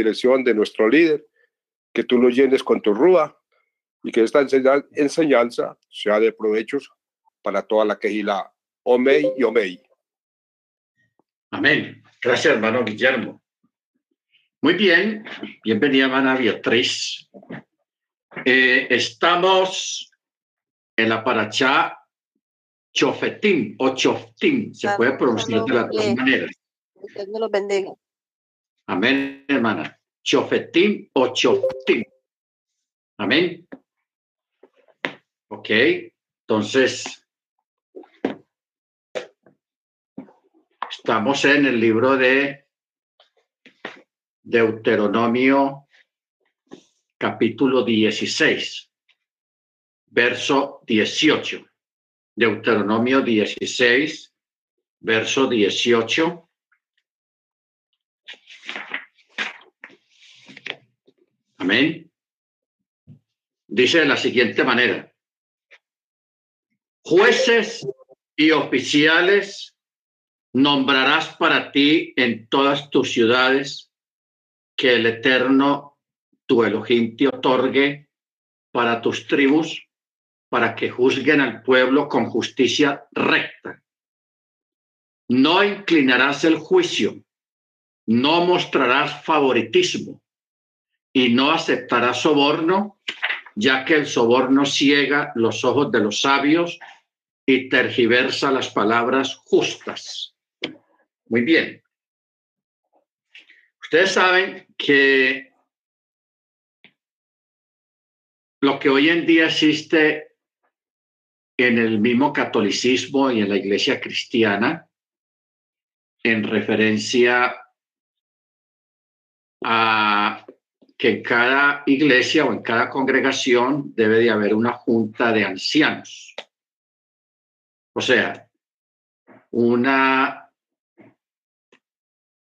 dirección de nuestro líder, que tú lo llenes con tu rúa y que esta enseñanza sea de provechos para toda la quejila Omei y Omei. Amén. Gracias, hermano Guillermo. Muy bien, bienvenida, hermana Beatriz. Eh, estamos en la paracha Chofetim o Choftim, se puede pronunciar de las dos maneras. Dios me los bendiga. Amén, hermana. Chofetim o Choftim. Amén. Ok, entonces estamos en el libro de Deuteronomio capítulo 16, verso 18. Deuteronomio 16, verso 18. Amén. Dice de la siguiente manera. Jueces y oficiales nombrarás para ti en todas tus ciudades que el Eterno, tu Elohim, otorgue para tus tribus, para que juzguen al pueblo con justicia recta. No inclinarás el juicio, no mostrarás favoritismo y no aceptarás soborno, ya que el soborno ciega los ojos de los sabios y tergiversa las palabras justas. Muy bien. Ustedes saben que lo que hoy en día existe en el mismo catolicismo y en la iglesia cristiana, en referencia a que en cada iglesia o en cada congregación debe de haber una junta de ancianos. O sea, una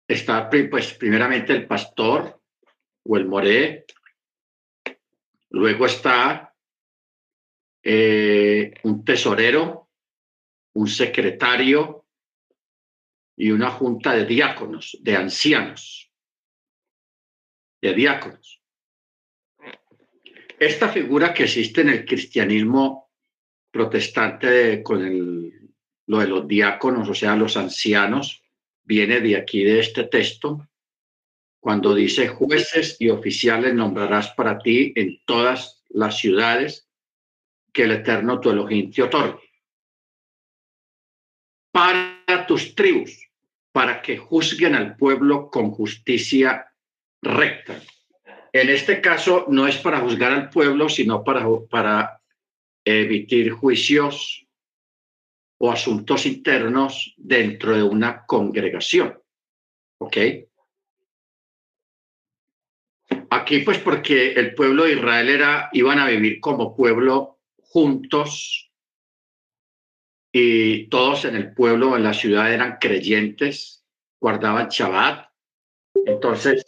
está pues primeramente el pastor o el moré, luego está eh, un tesorero, un secretario y una junta de diáconos, de ancianos, de diáconos. Esta figura que existe en el cristianismo protestante con el, lo de los diáconos, o sea, los ancianos, viene de aquí, de este texto, cuando dice jueces y oficiales nombrarás para ti en todas las ciudades que el Eterno tu Elohim te otorgue. Para tus tribus, para que juzguen al pueblo con justicia recta. En este caso no es para juzgar al pueblo, sino para, para emitir juicios o asuntos internos dentro de una congregación. ¿Ok? Aquí pues porque el pueblo de Israel era, iban a vivir como pueblo juntos y todos en el pueblo, en la ciudad eran creyentes, guardaban Shabbat, entonces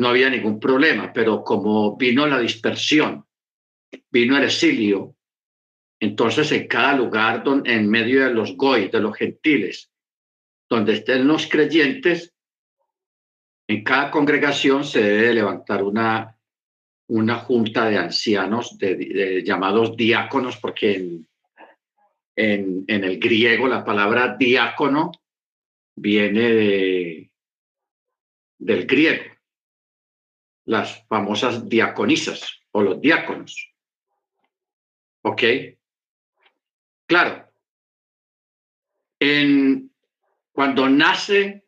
no había ningún problema, pero como vino la dispersión, vino el exilio, entonces, en cada lugar, donde, en medio de los goy, de los gentiles, donde estén los creyentes, en cada congregación se debe levantar una, una junta de ancianos, de, llamados diáconos, porque en, en, en, el griego la palabra diácono viene de, del griego, las famosas diaconisas o los diáconos. ¿Ok? Claro, en, cuando nace,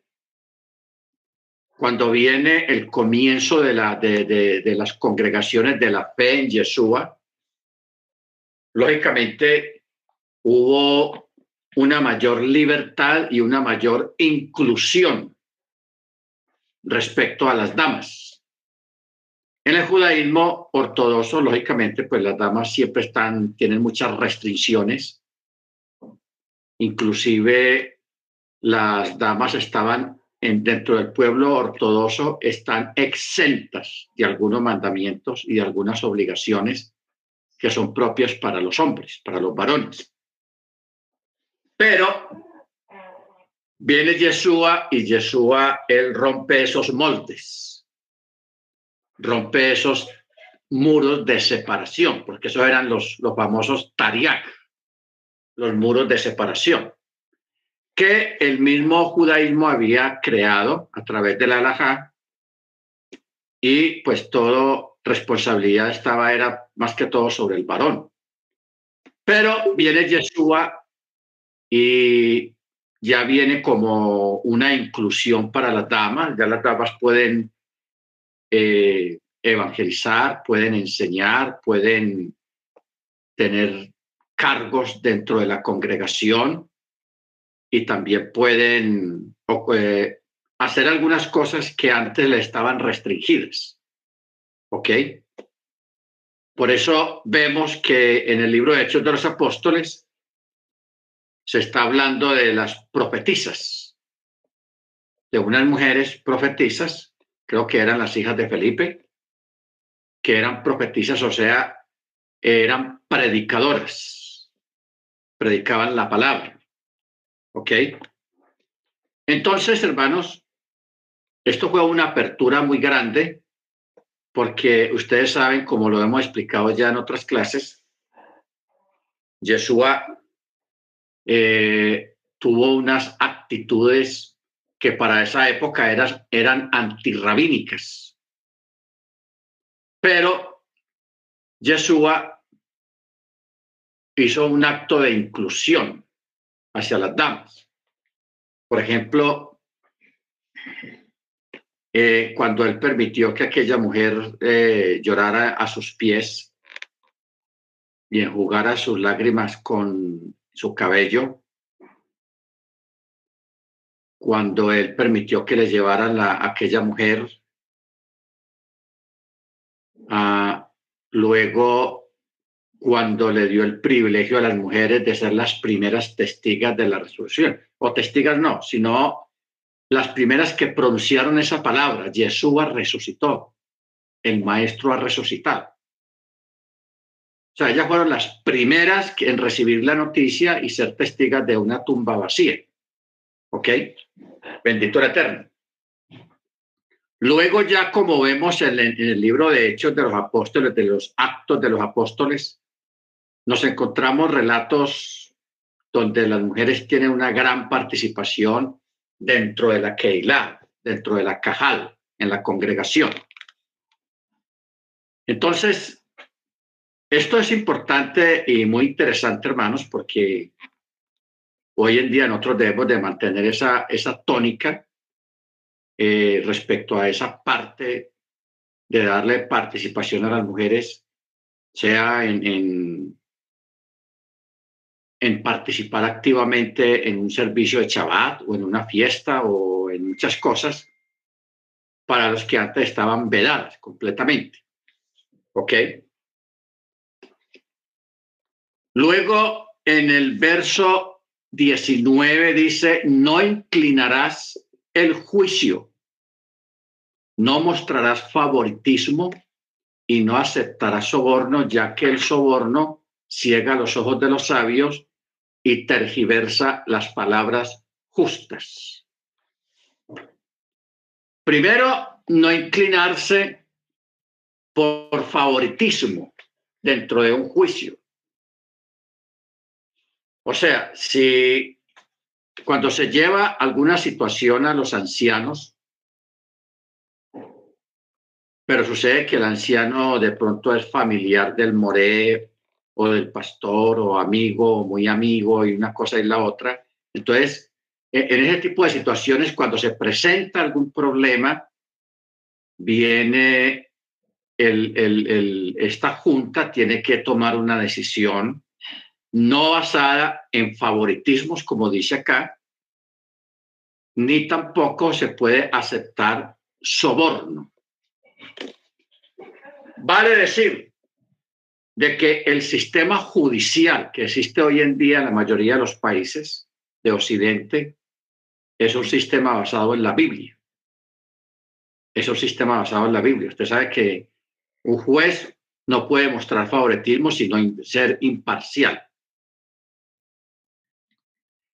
cuando viene el comienzo de, la, de, de, las congregaciones de la fe en Yeshua, lógicamente hubo una mayor libertad y una mayor inclusión respecto a las damas. En el judaísmo ortodoxo, lógicamente, pues las damas siempre están, tienen muchas restricciones Inclusive las damas estaban en, dentro del pueblo ortodoxo, están exentas de algunos mandamientos y de algunas obligaciones que son propias para los hombres, para los varones. Pero viene Yeshua y Yeshua, él rompe esos moldes. Rompe esos muros de separación, porque esos eran los, los famosos tariak, los muros de separación, que el mismo judaísmo había creado a través de la halajá y pues todo responsabilidad estaba era más que todo sobre el varón. Pero viene Yeshua y ya viene como una inclusión para las damas, ya las damas pueden eh, evangelizar, pueden enseñar, pueden tener cargos dentro de la congregación y también pueden eh, hacer algunas cosas que antes le estaban restringidas. ¿Ok? Por eso vemos que en el libro de Hechos de los Apóstoles se está hablando de las profetisas, de unas mujeres profetisas, creo que eran las hijas de Felipe, que eran profetisas, o sea, eran predicadoras, predicaban la palabra. ¿Ok? Entonces, hermanos, esto fue una apertura muy grande porque ustedes saben, como lo hemos explicado ya en otras clases, Yeshua eh, tuvo unas actitudes que para esa época eran, eran antirrabínicas pero Yeshua hizo un acto de inclusión hacia las damas. Por ejemplo, eh, cuando él permitió que aquella mujer eh, llorara a sus pies y enjugara sus lágrimas con su cabello, cuando él permitió que le llevaran a aquella mujer Ah, luego, cuando le dio el privilegio a las mujeres de ser las primeras testigas de la resurrección, o testigas no, sino las primeras que pronunciaron esa palabra, Yeshua resucitó, el maestro ha resucitado. O sea, ellas fueron las primeras en recibir la noticia y ser testigas de una tumba vacía. ¿Ok? Bendito el Eterno. Luego ya como vemos en, el libro de Hechos de los Apóstoles, de los actos de los apóstoles, nos encontramos relatos donde las mujeres tienen una gran participación dentro de la Keilah, dentro de la Cajal, en la congregación. Entonces, esto es importante y muy interesante, hermanos, porque hoy en día nosotros debemos de mantener esa, esa tónica eh, respecto a esa parte de darle participación a las mujeres, sea en, en, participar activamente en un servicio de Shabbat o en una fiesta o en muchas cosas para los que antes estaban vedadas completamente. ¿Ok? Luego, en el verso 19 dice, no inclinarás el juicio. No mostrarás favoritismo y no aceptarás soborno, ya que el soborno ciega los ojos de los sabios y tergiversa las palabras justas. Primero, no inclinarse por favoritismo dentro de un juicio. O sea, si cuando se lleva alguna situación a los ancianos, pero sucede que el anciano de pronto es familiar del moré o del pastor o amigo o muy amigo y una cosa y la otra. Entonces, e, en ese tipo de situaciones, cuando se presenta algún problema, viene el, esta junta, tiene que tomar una decisión no basada en favoritismos, como dice acá, ni tampoco se puede aceptar soborno. Vale decir de que el sistema judicial que existe hoy en día en la mayoría de los países de Occidente es un sistema basado en la Biblia. Es un sistema basado en la Biblia. Usted sabe que un juez no puede mostrar favoritismo sino ser imparcial.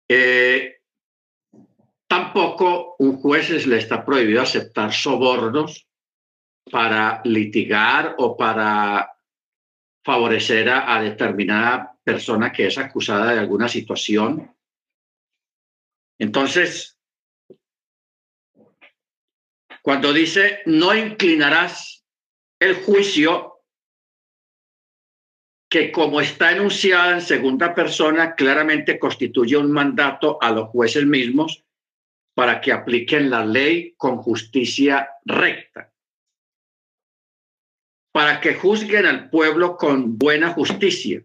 Eh, tampoco un juez le está prohibido aceptar sobornos para litigar o para favorecer a, determinada persona que es acusada de alguna situación. Entonces, cuando dice, no inclinarás el juicio, que como está enunciada en segunda persona, claramente constituye un mandato a los jueces mismos para que apliquen la ley con justicia recta para que juzguen al pueblo con buena justicia.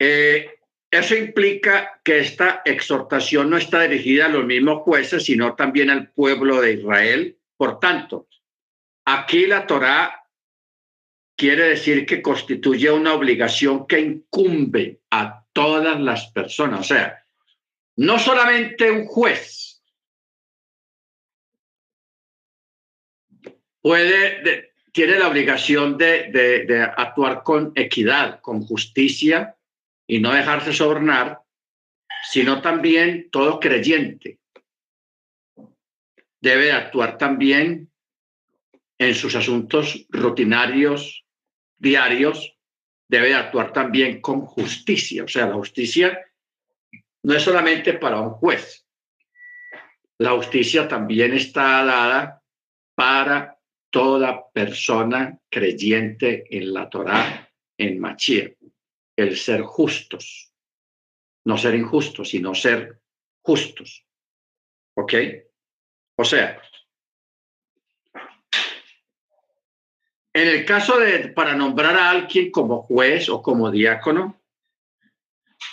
Eh, eso implica que esta exhortación no está dirigida a los mismos jueces, sino también al pueblo de Israel. Por tanto, aquí la Torá quiere decir que constituye una obligación que incumbe a todas las personas. O sea, no solamente un juez, puede, tiene la obligación de, actuar con equidad, con justicia y no dejarse sobornar, sino también todo creyente debe actuar también en sus asuntos rutinarios, diarios, debe actuar también con justicia. O sea, la justicia no es solamente para un juez, la justicia también está dada para toda persona creyente en la Torá, en Machía, el ser justos, no ser injustos, sino ser justos. ¿Ok? O sea, en el caso de, para nombrar a alguien como juez o como diácono,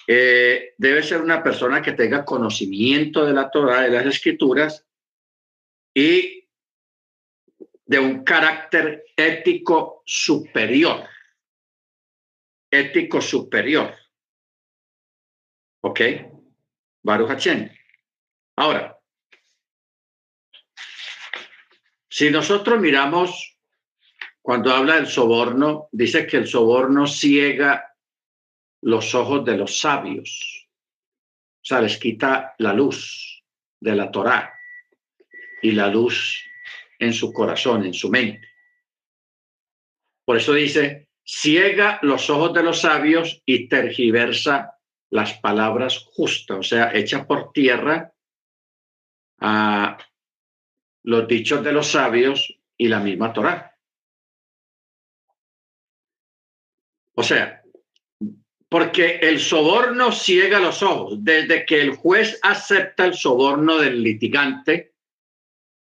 eh, debe ser una persona que tenga conocimiento de la Torah, de las escrituras, y de un carácter ético superior. Ético superior. ¿Ok? Baruch Ahora, si nosotros miramos, cuando habla del soborno, dice que el soborno ciega los ojos de los sabios. O sea, les quita la luz de la Torá y la luz en su corazón, en su mente. Por eso dice, ciega los ojos de los sabios y tergiversa las palabras justas, o sea, echa por tierra a los dichos de los sabios y la misma Torah. O sea, porque el soborno ciega los ojos. Desde que el juez acepta el soborno del litigante,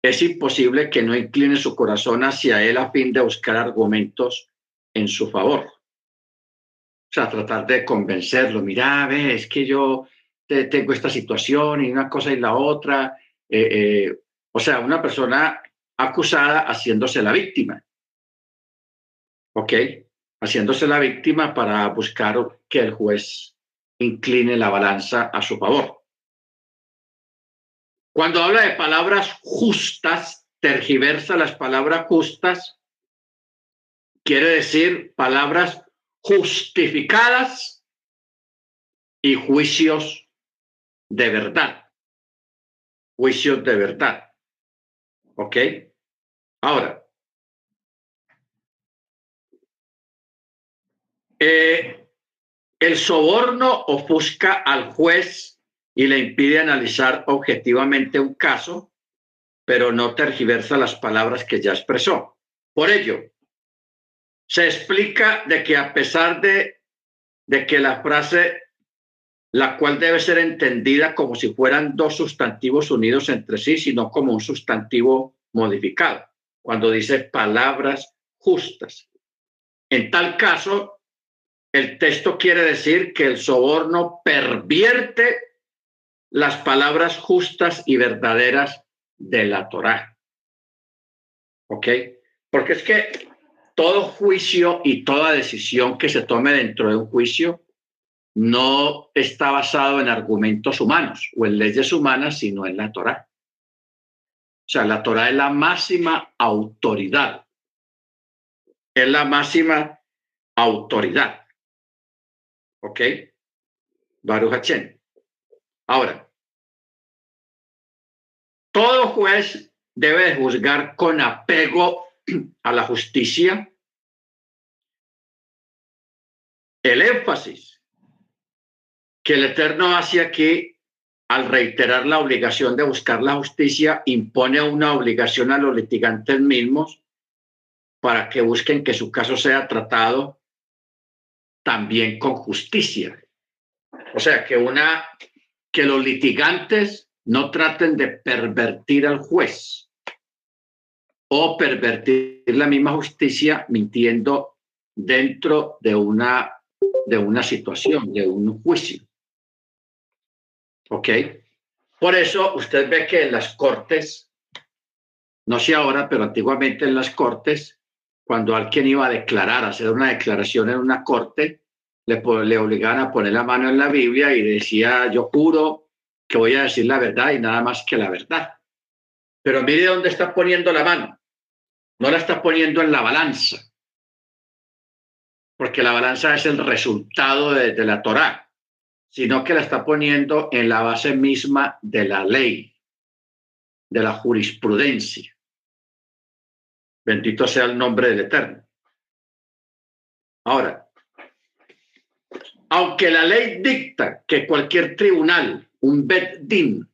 es imposible que no incline su corazón hacia él a fin de buscar argumentos en su favor. O sea, tratar de convencerlo, mira, ve, es que yo tengo esta situación y una cosa y la otra. Eh, eh, o sea, una persona acusada haciéndose la víctima. ¿Ok? Haciéndose la víctima para buscar que el juez incline la balanza a su favor. Cuando habla de palabras justas, tergiversa las palabras justas, quiere decir palabras justificadas y juicios de verdad. Juicios de verdad. ¿Ok? Ahora, eh, el soborno ofusca al juez y le impide analizar objetivamente un caso, pero no tergiversa las palabras que ya expresó. Por ello, se explica de que a pesar de, de que la frase, la cual debe ser entendida como si fueran dos sustantivos unidos entre sí, sino como un sustantivo modificado, cuando dice palabras justas. En tal caso, el texto quiere decir que el soborno pervierte las palabras justas y verdaderas de la Torá. ¿Ok? Porque es que todo juicio y toda decisión que se tome dentro de un juicio no está basado en argumentos humanos o en leyes humanas, sino en la Torá. O sea, la Torá es la máxima autoridad. Es la máxima autoridad. ¿Ok? Baruch Hachem. Ahora, todo juez debe juzgar con apego a la justicia. El énfasis que el Eterno hace aquí al reiterar la obligación de buscar la justicia, impone una obligación a los litigantes mismos para que busquen que su caso sea tratado también con justicia. O sea, que una que los litigantes no traten de pervertir al juez o pervertir la misma justicia mintiendo dentro de una de una situación, de un juicio. ¿Ok? Por eso usted ve que en las cortes, no sé ahora, pero antiguamente en las cortes, cuando alguien iba a declarar, a hacer una declaración en una corte, le, obligaban a poner la mano en la Biblia y decía, yo juro que voy a decir la verdad y nada más que la verdad. Pero mire dónde está poniendo la mano. No la está poniendo en la balanza, porque la balanza es el resultado de, de la Torá sino que la está poniendo en la base misma de la ley, de la jurisprudencia. Bendito sea el nombre del Eterno. Ahora, aunque la ley dicta que cualquier tribunal, un Bet-Din,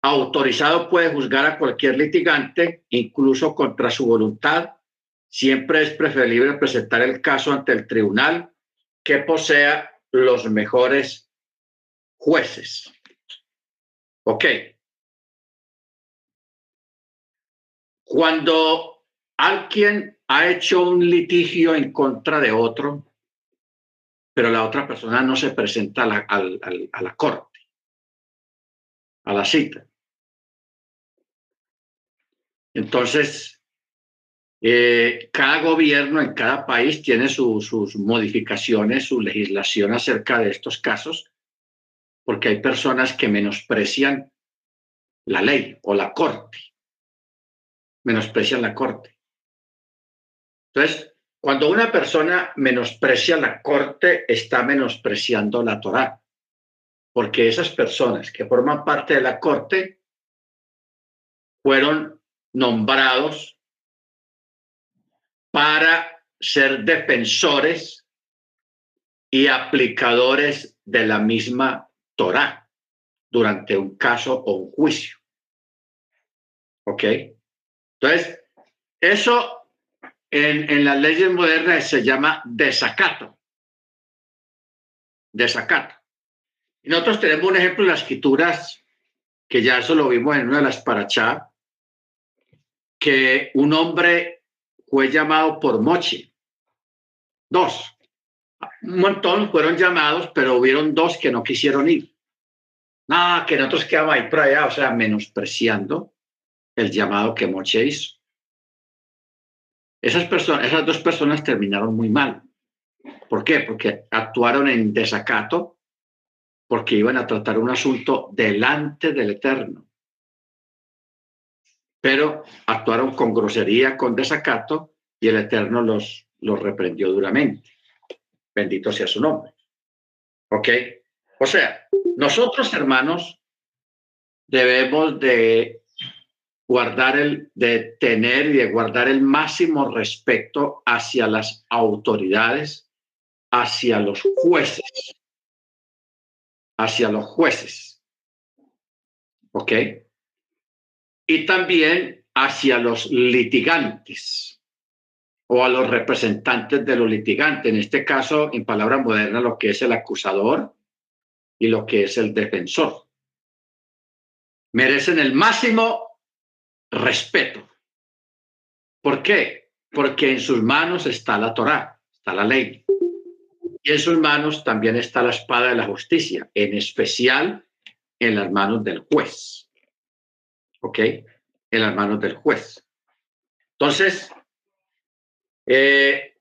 autorizado puede juzgar a cualquier litigante, incluso contra su voluntad, siempre es preferible presentar el caso ante el tribunal que posea los mejores jueces. Ok. Cuando alguien ha hecho un litigio en contra de otro, pero la otra persona no se presenta a la, corte, a la cita. Entonces, eh, cada gobierno en cada país tiene sus modificaciones, su legislación acerca de estos casos, porque hay personas que menosprecian la ley o la corte, menosprecian la corte. Entonces, cuando una persona menosprecia la corte, está menospreciando la Torá, porque esas personas que forman parte de la corte fueron nombrados para ser defensores y aplicadores de la misma Torah durante un caso o un juicio. ¿Ok? Entonces, eso en, las leyes modernas se llama desacato. Desacato. Y nosotros tenemos un ejemplo en las escrituras, que ya eso lo vimos en una de las parachá, que un hombre fue llamado por Mochi. Dos. Un montón fueron llamados, pero hubieron dos que no quisieron ir. Nada, que nosotros quedamos ahí por allá, o sea, menospreciando el llamado que Moche hizo. Esas, personas, esas dos personas terminaron muy mal. ¿Por qué? Porque actuaron en desacato, porque iban a tratar un asunto delante del Eterno pero actuaron con grosería, con desacato, y el Eterno los, los reprendió duramente. Bendito sea su nombre. ¿Ok? O sea, nosotros, hermanos, debemos de guardar el, de tener y de guardar el máximo respeto hacia las autoridades, hacia los jueces, hacia los jueces. ¿Ok? y también hacia los litigantes o a los representantes de los litigantes, en este caso, en palabra moderna, lo que es el acusador y lo que es el defensor. Merecen el máximo respeto. ¿Por qué? Porque en sus manos está la Torá, está la ley. Y en sus manos también está la espada de la justicia, en especial en las manos del juez. ¿ok? En las manos del juez. Entonces, eh,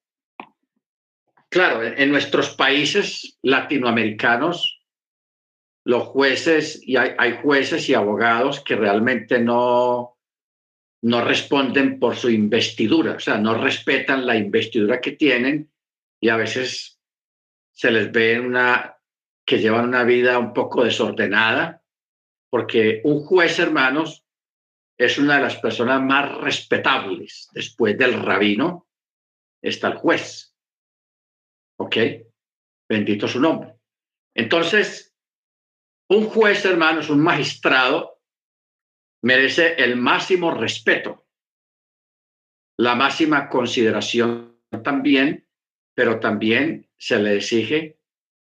claro, en, nuestros países latinoamericanos, los jueces, y hay, hay, jueces y abogados que realmente no, no responden por su investidura, o sea, no respetan la investidura que tienen y a veces se les ve una, que llevan una vida un poco desordenada, porque un juez, hermanos, es una de las personas más respetables. Después del rabino está el juez. ¿Ok? Bendito su nombre. Entonces, un juez, hermanos, un magistrado, merece el máximo respeto, la máxima consideración también, pero también se le exige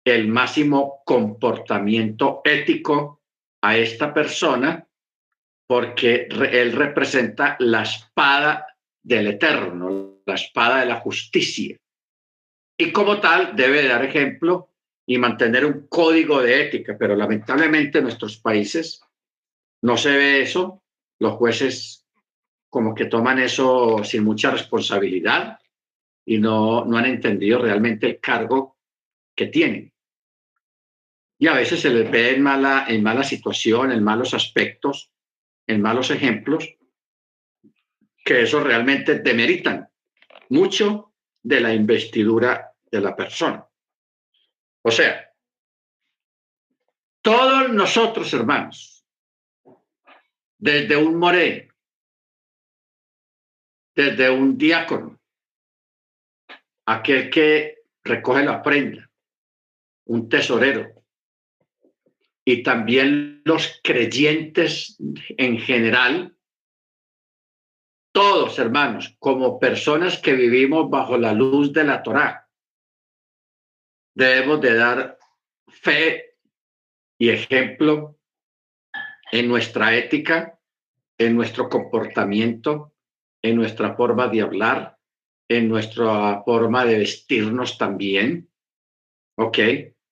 el máximo comportamiento ético a esta persona porque él representa la espada del eterno, la espada de la justicia. Y como tal debe dar ejemplo y mantener un código de ética, pero lamentablemente en nuestros países no se ve eso. Los jueces como que toman eso sin mucha responsabilidad y no, no han entendido realmente el cargo que tienen. Y a veces se les ve en mala, en mala situación, en malos aspectos, en malos ejemplos, que eso realmente demeritan mucho de la investidura de la persona. O sea, todos nosotros, hermanos, desde un moreno, desde un diácono, aquel que recoge la prenda, un tesorero, y también los creyentes en general, todos hermanos, como personas que vivimos bajo la luz de la Torá, debemos de dar fe y ejemplo en nuestra ética, en nuestro comportamiento, en nuestra forma de hablar, en nuestra forma de vestirnos también. ¿Ok?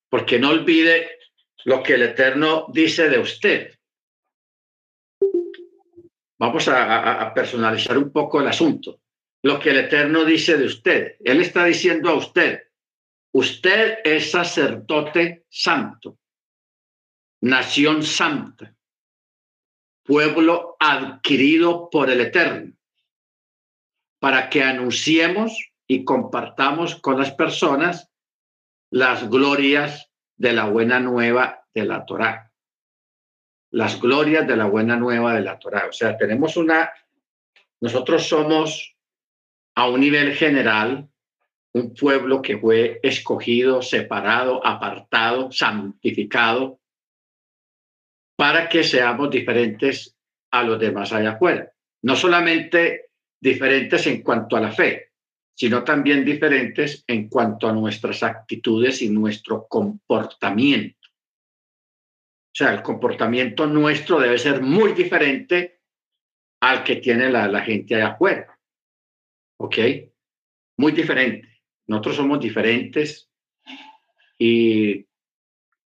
Porque no olvide lo que el Eterno dice de usted. Vamos a, personalizar un poco el asunto. Lo que el Eterno dice de usted. Él está diciendo a usted, usted es sacerdote santo, nación santa, pueblo adquirido por el Eterno, para que anunciemos y compartamos con las personas las glorias de la buena nueva de la Torá. Las glorias de la buena nueva de la Torá. O sea, tenemos una, nosotros somos a un nivel general un pueblo que fue escogido, separado, apartado, santificado, para que seamos diferentes a los demás allá afuera. No solamente diferentes en cuanto a la fe, sino también diferentes en cuanto a nuestras actitudes y nuestro comportamiento. O sea, el comportamiento nuestro debe ser muy diferente al que tiene la, gente allá afuera. ¿Ok? Muy diferente. Nosotros somos diferentes y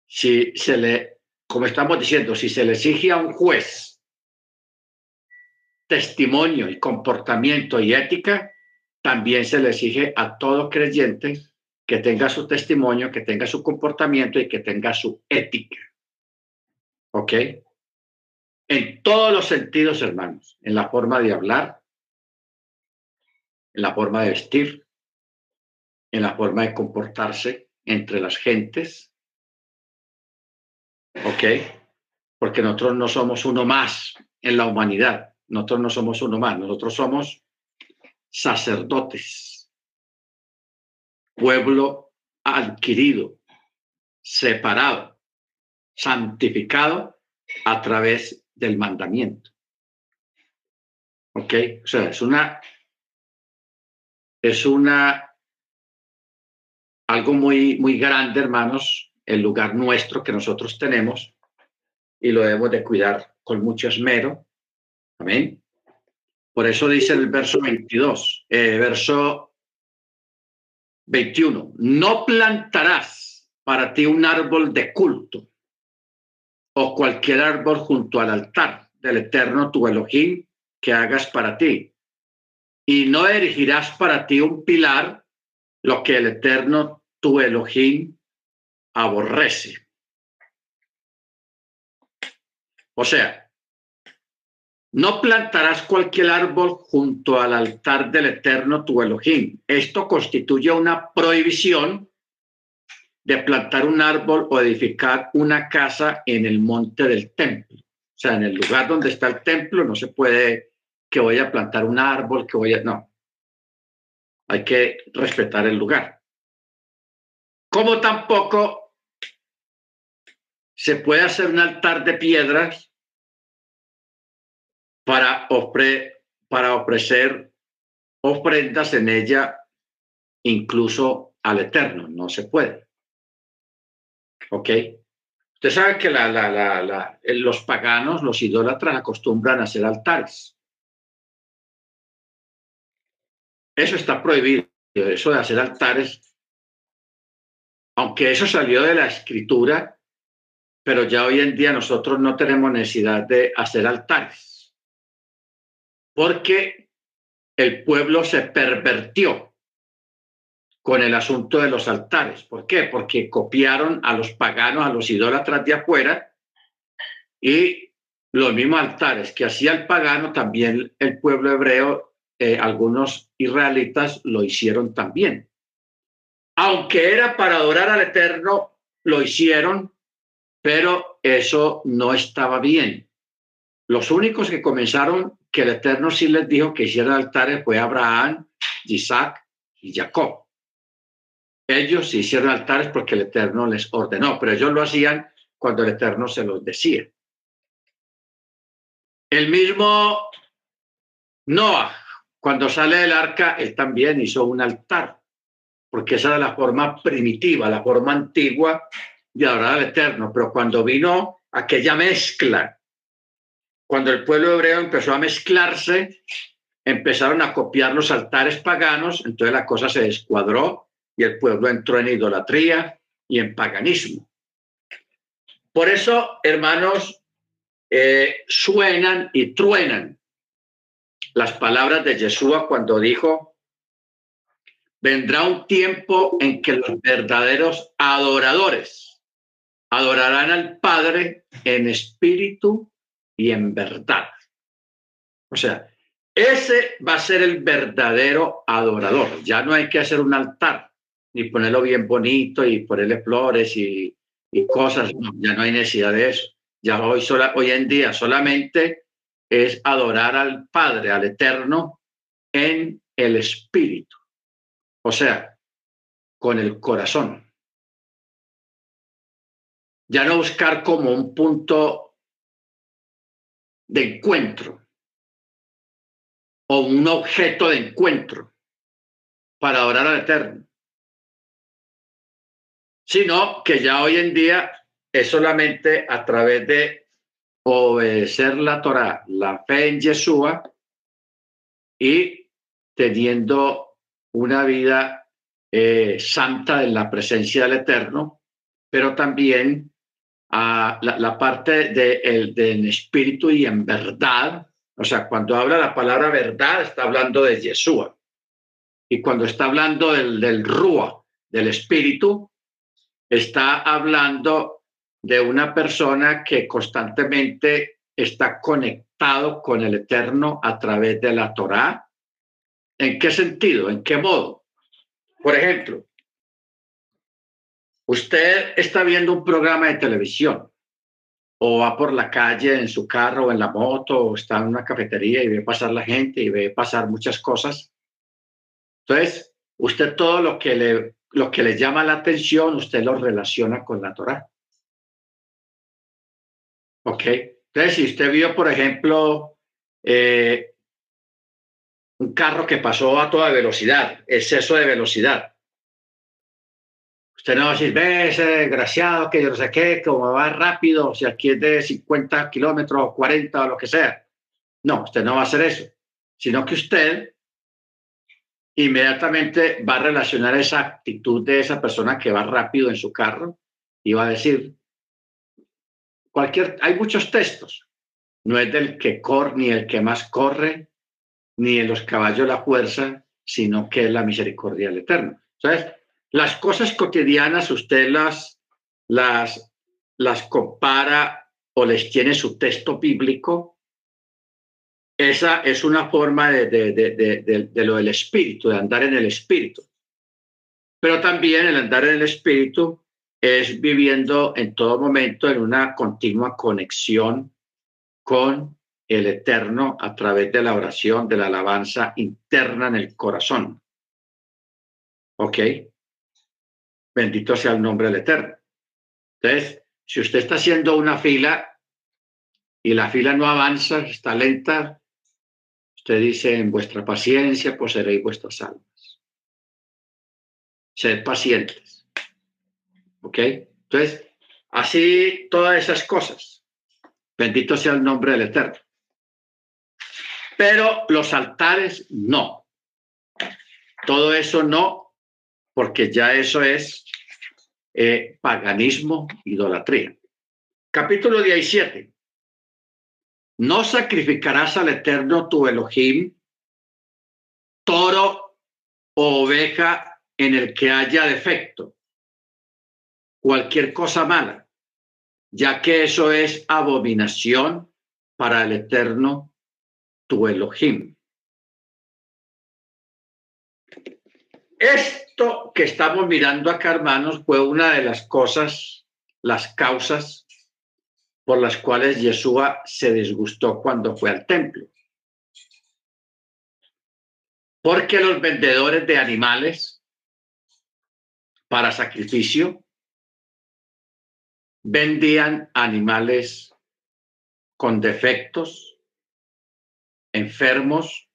si se le, como estamos diciendo, si se le exige a un juez testimonio y comportamiento y ética, también se le exige a todo creyente que tenga su testimonio, que tenga su comportamiento y que tenga su ética. ¿Ok? En todos los sentidos, hermanos, en la forma de hablar, en la forma de vestir, en la forma de comportarse entre las gentes. ¿Ok? Porque nosotros no somos uno más en la humanidad. Nosotros no somos uno más. Nosotros somos sacerdotes, pueblo adquirido, separado, santificado a través del mandamiento. ¿Ok? O sea, es una, es una, algo muy, muy grande, hermanos, el lugar nuestro que nosotros tenemos y lo debemos de cuidar con mucho esmero. Amén. Por eso dice el verso 22, eh, verso 21, no plantarás para ti un árbol de culto o cualquier árbol junto al altar del Eterno tu Elohim que hagas para ti. Y no erigirás para ti un pilar, lo que el Eterno tu Elohim aborrece. O sea, no plantarás cualquier árbol junto al altar del Eterno tu Elohim. Esto constituye una prohibición de plantar un árbol o edificar una casa en el monte del templo. O sea, en el lugar donde está el templo no se puede que voy a plantar un árbol, que voy a... No. Hay que respetar el lugar. Como tampoco se puede hacer un altar de piedras para, para ofrecer ofrendas en ella, incluso al Eterno. No se puede. ¿Ok? Usted sabe que la, la, la, los paganos, los idólatras, acostumbran a hacer altares. Eso está prohibido, eso de hacer altares. Aunque eso salió de la escritura, pero ya hoy en día nosotros no tenemos necesidad de hacer altares. Porque el pueblo se pervertió con el asunto de los altares. ¿Por qué? Porque copiaron a los paganos, a los idólatras de afuera y los mismos altares que hacía el pagano, también el pueblo hebreo, eh, algunos israelitas lo hicieron también. Aunque era para adorar al Eterno, lo hicieron, pero eso no estaba bien. Los únicos que comenzaron que el Eterno sí les dijo que hicieran altares fue Abraham, Isaac y Jacob. Ellos hicieron altares porque el Eterno les ordenó, pero ellos lo hacían cuando el Eterno se los decía. El mismo Noah, cuando sale del arca, él también hizo un altar, porque esa era la forma primitiva, la forma antigua de adorar al Eterno. Pero cuando vino aquella mezcla, cuando el pueblo hebreo empezó a mezclarse, empezaron a copiar los altares paganos, entonces la cosa se descuadró y el pueblo entró en idolatría y en paganismo. Por eso, hermanos, eh, suenan y truenan las palabras de Yeshua cuando dijo, vendrá un tiempo en que los verdaderos adoradores adorarán al Padre en espíritu y en verdad. O sea, ese va a ser el verdadero adorador. Ya no hay que hacer un altar ni ponerlo bien bonito y ponerle flores y, cosas. ya no hay necesidad de eso. Ya hoy, hoy en día solamente es adorar al Padre, al Eterno, en el Espíritu. O sea, con el corazón. Ya no buscar como un punto de encuentro o un objeto de encuentro para adorar al Eterno sino que ya hoy en día es solamente a través de obedecer la Torah, la fe en Yeshua y teniendo una vida eh, santa en la presencia del Eterno, pero también a la, parte del de, espíritu y en verdad. O sea, cuando habla la palabra verdad, está hablando de Yeshua. Y cuando está hablando del, del Rúa, del espíritu, está hablando de una persona que constantemente está conectado con el Eterno a través de la Torá. ¿En qué sentido? ¿En qué modo? Por ejemplo, usted está viendo un programa de televisión o va por la calle en su carro o en la moto o está en una cafetería y ve pasar la gente y ve pasar muchas cosas. Entonces, usted todo lo que le lo que le llama la atención, usted lo relaciona con la Torah. ¿Ok? Entonces, si usted vio, por ejemplo, eh, un carro que pasó a toda velocidad, exceso de velocidad. Usted no va a decir, ve ese desgraciado que yo no sé qué, como va rápido, si aquí es de 50 kilómetros o 40 o lo que sea. No, usted no va a hacer eso, sino que usted inmediatamente va a relacionar esa actitud de esa persona que va rápido en su carro y va a decir, cualquier, hay muchos textos, no es del que corre, ni el que más corre, ni en los caballos la fuerza, sino que es la misericordia del Eterno. Entonces, las cosas cotidianas usted las, las, las compara o les tiene su texto bíblico esa es una forma de, de, lo del espíritu, de andar en el espíritu. Pero también el andar en el espíritu es viviendo en todo momento en una continua conexión con el Eterno a través de la oración, de la alabanza interna en el corazón. ¿Ok? Bendito sea el nombre del Eterno. Entonces, si usted está haciendo una fila y la fila no avanza, está lenta, usted dice, en vuestra paciencia poseeréis vuestras almas. Sed pacientes. ¿Ok? Entonces, así todas esas cosas. Bendito sea el nombre del Eterno. Pero los altares no. Todo eso no, porque ya eso es eh, paganismo, idolatría. Capítulo 17. No sacrificarás al Eterno tu Elohim toro o oveja en el que haya defecto, cualquier cosa mala, ya que eso es abominación para el Eterno tu Elohim. Esto que estamos mirando acá, hermanos, fue una de las cosas, las causas por las cuales Yeshua se disgustó cuando fue al templo. Porque los vendedores de animales para sacrificio vendían animales con defectos, enfermos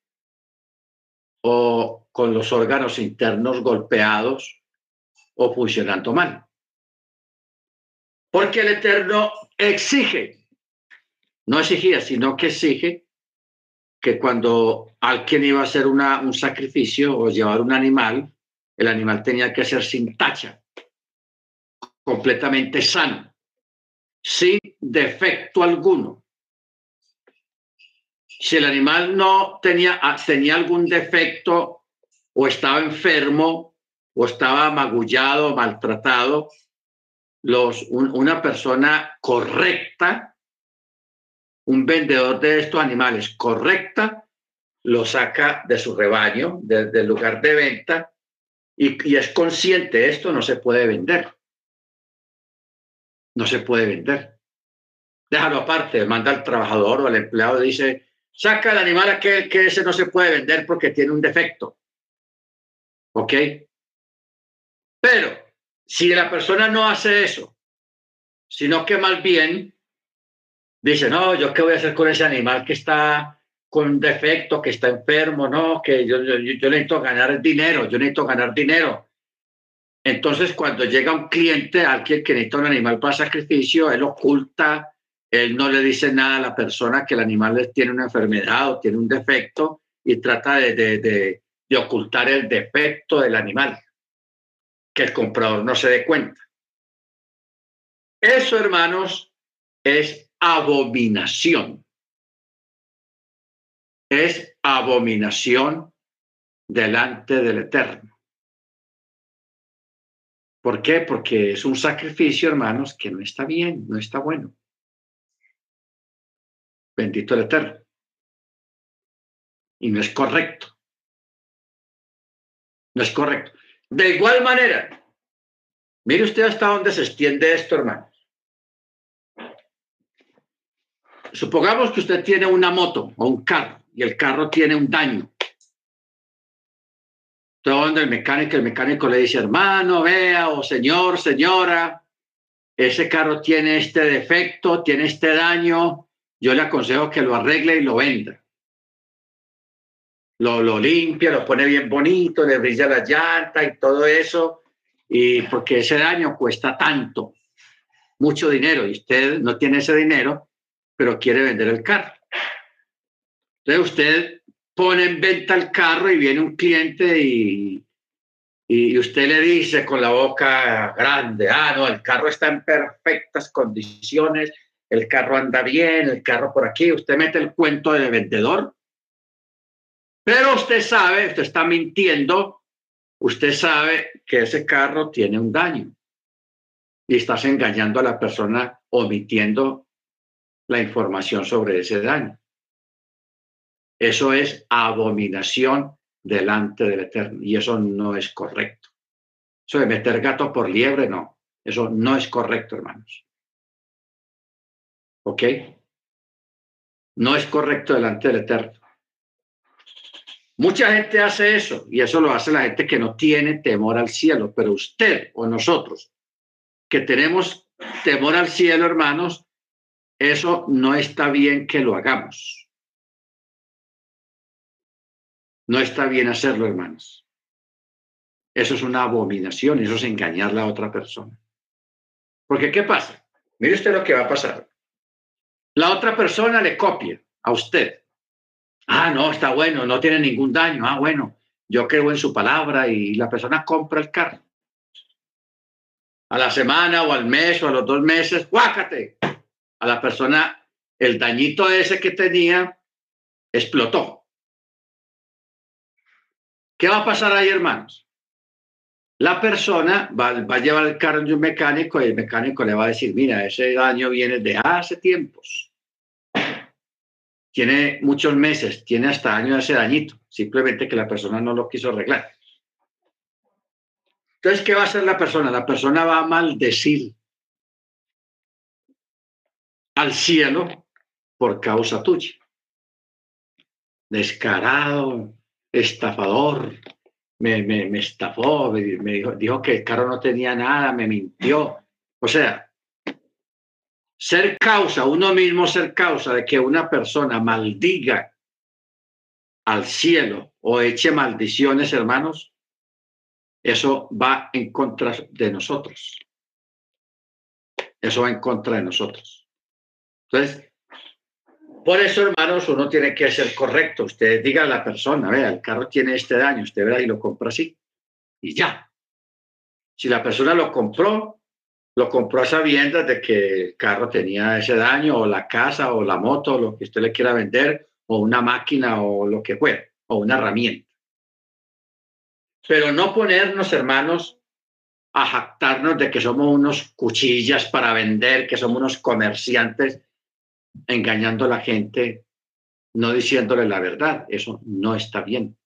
o con los órganos internos golpeados o funcionando mal. Porque el Eterno exige, no exigía, sino que exige que cuando alguien iba a hacer una, un sacrificio o llevar un animal, el animal tenía que ser sin tacha, completamente sano, sin defecto alguno si el animal no tenía, ah, tenía algún defecto o estaba enfermo o estaba magullado, maltratado, los, una persona correcta, un vendedor de estos animales correcta, lo saca de su rebaño, del lugar de venta, y, es consciente, esto no se puede vender. No se puede vender. Déjalo aparte, manda al trabajador o al empleado, dice, saca el animal aquel que ese no se puede vender porque tiene un defecto. ¿Ok? Pero si la persona no hace eso, sino que más bien dice, no, yo qué voy a hacer con ese animal que está con defecto, que está enfermo, no, que yo, yo, yo necesito ganar dinero, yo necesito ganar dinero. Entonces, cuando llega un cliente, alguien que necesita un animal para sacrificio, él oculta él no le dice nada a la persona que el animal tiene una enfermedad o tiene un defecto y trata de, ocultar el defecto del animal, que el comprador no se dé cuenta. Eso, hermanos, es abominación. Es abominación delante del Eterno. ¿Por qué? Porque es un sacrificio, hermanos, que no está bien, no está bueno. Bendito el Eterno. Y no es correcto. No es correcto. De igual manera, mire usted hasta dónde se extiende esto, hermanos. Supongamos que usted tiene una moto o un carro y el carro tiene un daño. Donde el mecánico, el mecánico le dice, hermano, vea, o señor, señora, ese carro tiene este defecto, tiene este daño, yo le aconsejo que lo arregle y lo venda. Lo, lo limpia, lo pone bien bonito, le brilla la llanta y todo eso, y porque ese daño cuesta tanto, mucho dinero, y usted no tiene ese dinero, pero quiere vender el carro. Entonces usted pone en venta el carro y viene un cliente y, y usted le dice con la boca grande, ah, no, el carro está en perfectas condiciones, el carro anda bien, el carro por aquí, usted mete el cuento de vendedor, pero usted sabe, usted está mintiendo, usted sabe que ese carro tiene un daño y estás engañando a la persona omitiendo la información sobre ese daño. Eso es abominación delante del Eterno y eso no es correcto. Eso de meter gato por liebre, no. Eso no es correcto, hermanos. ¿Ok? no es correcto delante del Eterno. Mucha gente hace eso y eso lo hace la gente que no tiene temor al cielo, pero usted o nosotros que tenemos temor al cielo, hermanos, eso no está bien que lo hagamos. No está bien hacerlo, hermanos. Eso es una abominación, eso es engañar a la otra persona. Porque, ¿qué pasa? Mire usted lo que va a pasar. La otra persona le copia a usted. Ah, no, está bueno, no tiene ningún daño. Ah, bueno, yo creo en su palabra y la persona compra el carro. A la semana o al mes o a los dos meses, guácate. A la persona, el dañito ese que tenía explotó. ¿Qué va a pasar ahí, hermanos? La persona va, a llevar el carro de un mecánico y el mecánico le va a decir, mira, ese daño viene de hace tiempos. Tiene muchos meses, tiene hasta años ese dañito, simplemente que la persona no lo quiso arreglar. Entonces, ¿qué va a hacer la persona? La persona va a maldecir al cielo por causa tuya. Descarado, estafador, me, me, estafó, me, dijo, dijo, que el carro no tenía nada, me mintió. O sea, ser causa, uno mismo ser causa de que una persona maldiga al cielo o eche maldiciones, hermanos, eso va en contra de nosotros. Eso va en contra de nosotros. Entonces, por eso, hermanos, uno tiene que ser correcto. Usted diga a la persona, vea, el carro tiene este daño, usted verá y lo compra así. Y ya. Si la persona lo compró, lo compró a sabiendas de que el carro tenía ese daño, o la casa, o la moto, o lo que usted le quiera vender, o una máquina, o lo que fuera, o una herramienta. Pero no ponernos, hermanos, a jactarnos de que somos unos cuchillas para vender, que somos unos comerciantes engañando a la gente, no diciéndole la verdad. Eso no está bien.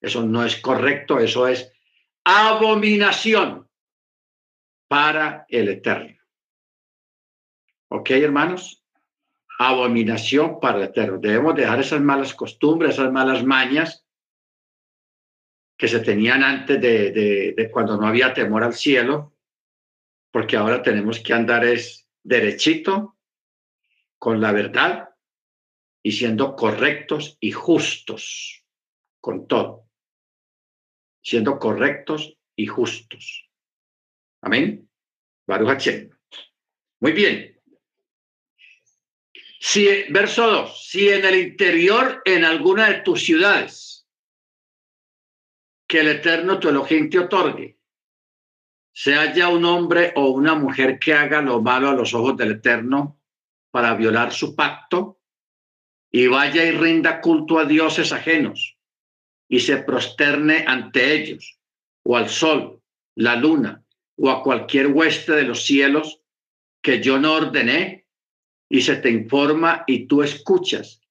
Eso no es correcto. Eso es abominación para el Eterno. ¿Ok, hermanos? Abominación para el Eterno. Debemos dejar esas malas costumbres, esas malas mañas que se tenían antes de, de cuando no había temor al cielo, porque ahora tenemos que andar es derechito con la verdad y siendo correctos y justos con todo. Siendo correctos y justos. Amén. Baruch Muy bien. Si, verso 2. Si en el interior, en alguna de tus ciudades, que el Eterno tu Elohim te otorgue, se haya un hombre o una mujer que haga lo malo a los ojos del Eterno, para violar su pacto y vaya y rinda culto a dioses ajenos y se prosterne ante ellos o al sol, la luna o a cualquier hueste de los cielos que yo no ordené y se te informa y tú escuchas,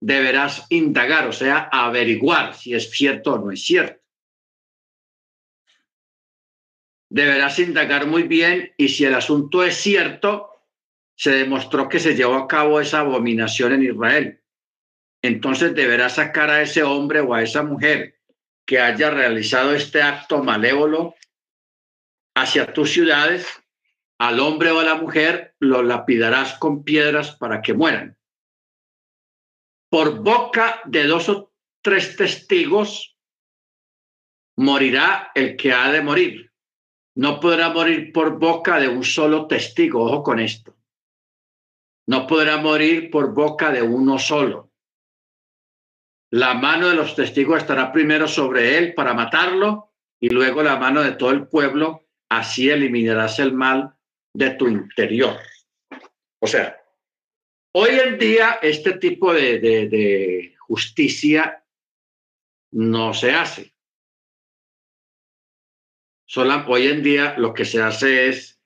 deberás indagar, o sea, averiguar si es cierto o no es cierto. Deberás indagar muy bien y si el asunto es cierto, se demostró que se llevó a cabo esa abominación en Israel. Entonces deberá sacar a ese hombre o a esa mujer que haya realizado este acto malévolo hacia tus ciudades, al hombre o a la mujer lo lapidarás con piedras para que mueran. Por boca de dos o tres testigos morirá el que ha de morir. No podrá morir por boca de un solo testigo. Ojo con esto no podrá morir por boca de uno solo. La mano de los testigos estará primero sobre él para matarlo y luego la mano de todo el pueblo, así eliminarás el mal de tu interior. O sea, hoy en día este tipo de, justicia no se hace. Solo hoy en día lo que se hace es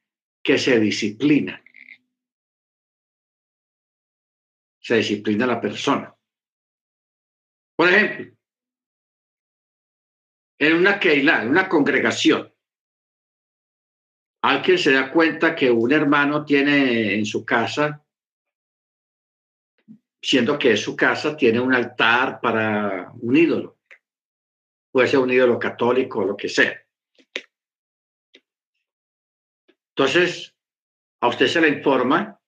que se disciplina. Se disciplina la persona. Por ejemplo, en una keila, en una congregación, alguien se da cuenta que un hermano tiene en su casa siendo que su casa tiene un altar para un ídolo. Puede ser un ídolo católico o lo que sea. Entonces, a usted se le informa,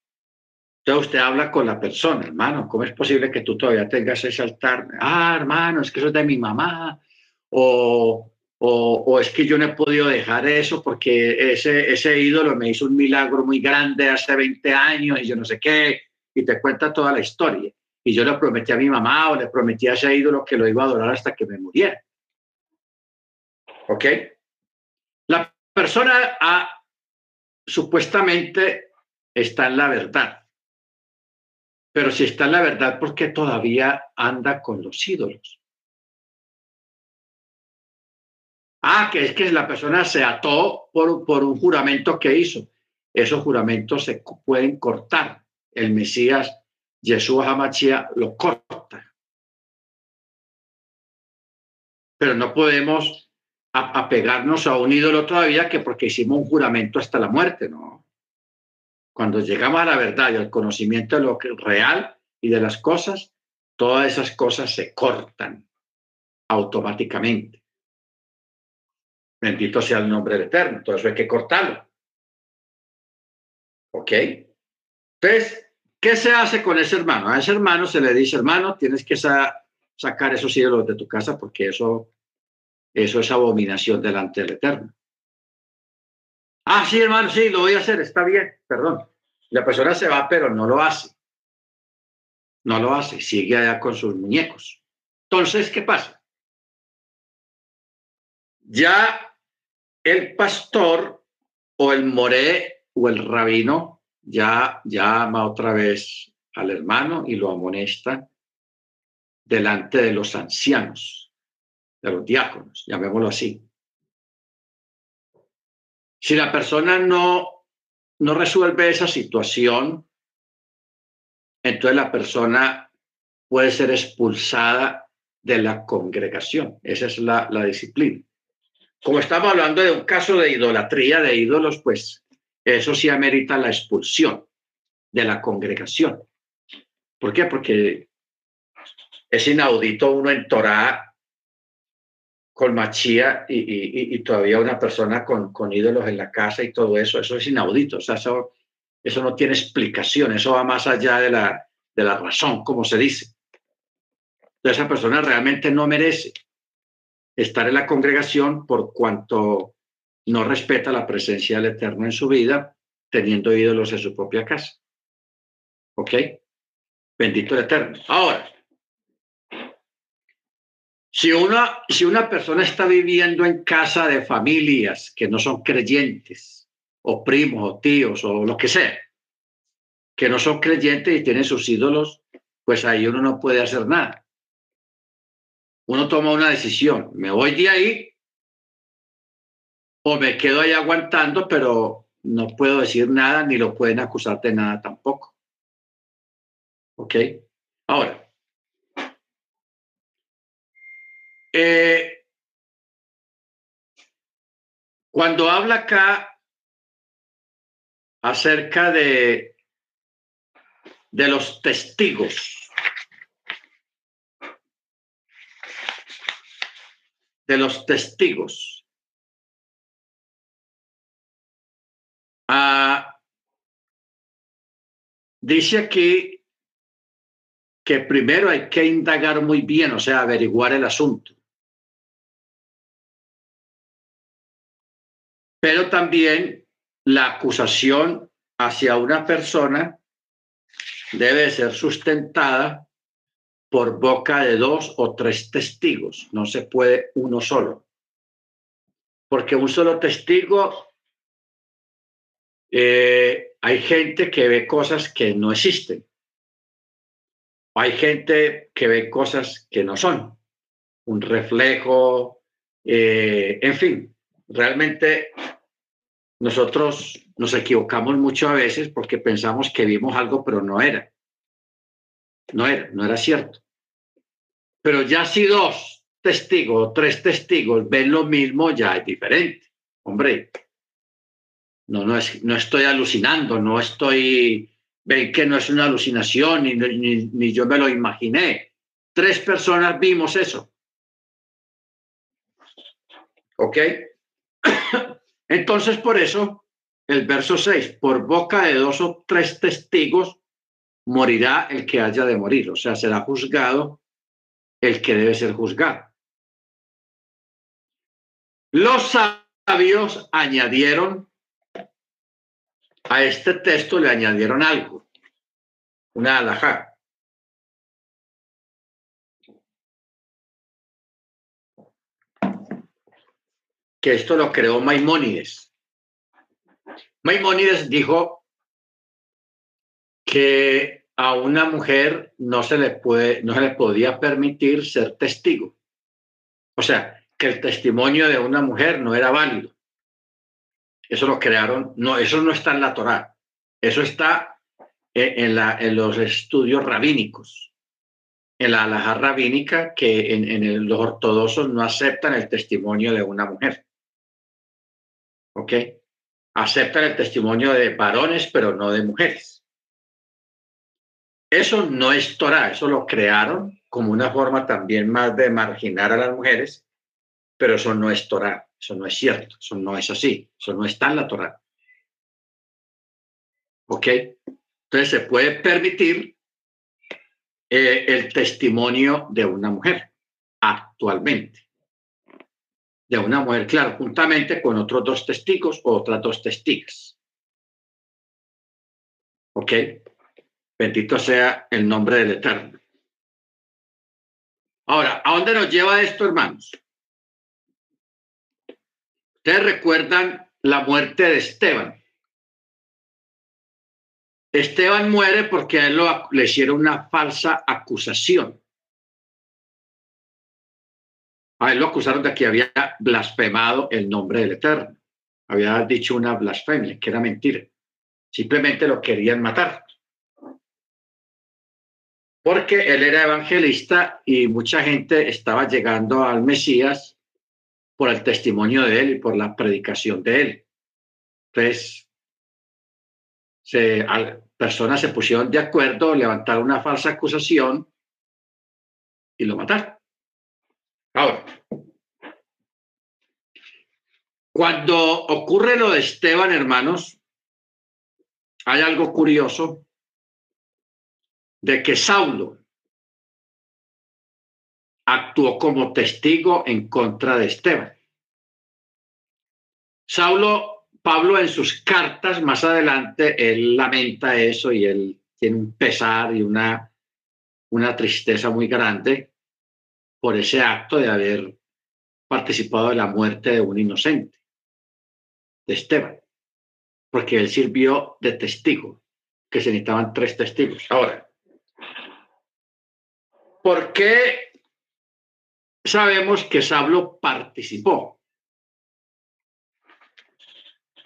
entonces usted habla con la persona, hermano, ¿cómo es posible que tú todavía tengas ese altar? Ah, hermano, es que eso es de mi mamá. O, o, es que yo no he podido dejar eso porque ese, ese ídolo me hizo un milagro muy grande hace 20 años y yo no sé qué, y te cuenta toda la historia. Y yo le prometí a mi mamá o le prometí a ese ídolo que lo iba a adorar hasta que me muriera. ¿Ok? La persona supuestamente está en la verdad. Pero si está en la verdad, ¿por qué todavía anda con los ídolos? Ah, que es que la persona se ató por, un juramento que hizo. Esos juramentos se pueden cortar. El Mesías, Jesús Hamachia, lo corta. Pero no podemos apegarnos a un ídolo todavía que porque hicimos un juramento hasta la muerte, ¿no? Cuando llegamos a la verdad y al conocimiento de lo real y de las cosas, todas esas cosas se cortan automáticamente. Bendito sea el nombre del Eterno. Todo eso hay que cortarlo. ¿Ok? Entonces, ¿qué se hace con ese hermano? A ese hermano se le dice, hermano, tienes que sacar esos ídolos de tu casa porque eso, eso es abominación delante del Eterno. Ah, sí, hermano, sí, lo voy a hacer, está bien, perdón. La persona se va, pero no lo hace. No lo hace, sigue allá con sus muñecos. Entonces, ¿qué pasa? Ya el pastor o el moré o el rabino ya llama otra vez al hermano y lo amonesta delante de los ancianos, de los diáconos, llamémoslo así. Si la persona no, no resuelve esa situación, entonces la persona puede ser expulsada de la congregación. Esa es la, la disciplina como estamos hablando de un caso de idolatría de ídolos, pues eso sí amerita la expulsión de la congregación. ¿Por qué? Porque es inaudito uno en Torah con machía y, todavía una persona con, ídolos en la casa y todo eso. Eso es inaudito. O sea, eso, eso no tiene explicación. Eso va más allá de la, de la razón, como se dice. Entonces, esa persona realmente no merece estar en la congregación por cuanto no respeta la presencia del Eterno en su vida, teniendo ídolos en su propia casa. ¿Ok? Bendito el Eterno. Ahora, si una, si una persona está viviendo en casa de familias que no son creyentes, o primos, o tíos, o lo que sea, que no son creyentes y tienen sus ídolos, pues ahí uno no puede hacer nada uno toma una decisión, me voy de ahí o me quedo ahí aguantando, pero no puedo decir nada ni lo pueden acusar de nada tampoco. ¿Ok? Ahora, eh, cuando habla acá acerca de, de los testigos, de los testigos. Ah, dice aquí que primero hay que indagar muy bien, o sea, averiguar el asunto. Pero también la acusación hacia una persona debe ser sustentada por boca de dos o tres testigos, no se puede uno solo. Porque un solo testigo, eh, hay gente que ve cosas que no existen. Hay gente que ve cosas que no son. Un reflejo, eh, en fin, realmente nosotros nos equivocamos mucho a veces porque pensamos que vimos algo, pero no era. No era, no era cierto. Pero ya si dos testigos o tres testigos ven lo mismo, ya es diferente. Hombre, no, no, es, no estoy alucinando, no estoy ven que no es una alucinación, ni, ni, ni yo me lo imaginé. Tres personas vimos eso. ¿Ok? Entonces, por eso, el verso 6, por boca de dos o tres testigos morirá el que haya de morir, o sea, será juzgado el que debe ser juzgado. Los sabios añadieron a este texto, le añadieron algo, una alajá. Que esto lo creó Maimónides. Maimónides dijo que a una mujer no se le puede, no se le podía permitir ser testigo. O sea, que el testimonio de una mujer no era válido. Eso lo crearon, no, eso no está en la Torá. Eso está en, la, en los estudios rabínicos, en la alhaja rabínica, que en, en los ortodoxos no aceptan el testimonio de una mujer. ¿Ok? Aceptan el testimonio de varones, pero no de mujeres. Eso no es Torah, eso lo crearon como una forma también más de marginar a las mujeres, pero eso no es Torah, eso no es cierto, eso no es así, eso no está en la Torah. ¿Ok? Entonces se puede permitir eh, el testimonio de una mujer actualmente. De una mujer, claro, juntamente con otros dos testigos o otras dos testigas. ¿Ok? Bendito sea el nombre del Eterno. Ahora, ¿a dónde nos lleva esto, hermanos? Ustedes recuerdan la muerte de Esteban. Esteban muere porque a él le hicieron una falsa acusación. A él lo acusaron de que había blasfemado el nombre del Eterno. Había dicho una blasfemia, que era mentira. Simplemente lo querían matar. Porque él era evangelista y mucha gente estaba llegando al Mesías por el testimonio de él y por la predicación de él. Entonces, se, personas se pusieron de acuerdo, levantaron una falsa acusación y lo mataron. Ahora, cuando ocurre lo de Esteban, hermanos, hay algo curioso de que Saulo, actuó como testigo en contra de Esteban. Saulo, Pablo en sus cartas más adelante, él lamenta eso y él tiene un pesar y una, una tristeza muy grande por ese acto de haber participado de la muerte de un inocente, de Esteban, porque él sirvió de testigo, que se necesitaban tres testigos. Ahora, ¿por qué sabemos que Sablo participó.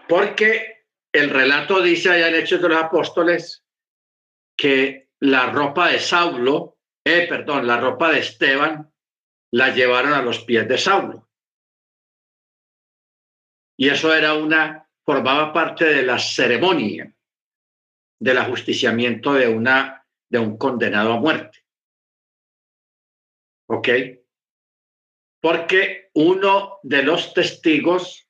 Porque el relato dice allá en Hechos de los Apóstoles que la ropa de Saulo, eh, perdón, la ropa de Esteban la llevaron a los pies de Saulo. Y eso era una, formaba parte de la ceremonia del ajusticiamiento de, una, de un condenado a muerte. ¿Ok? porque uno de los testigos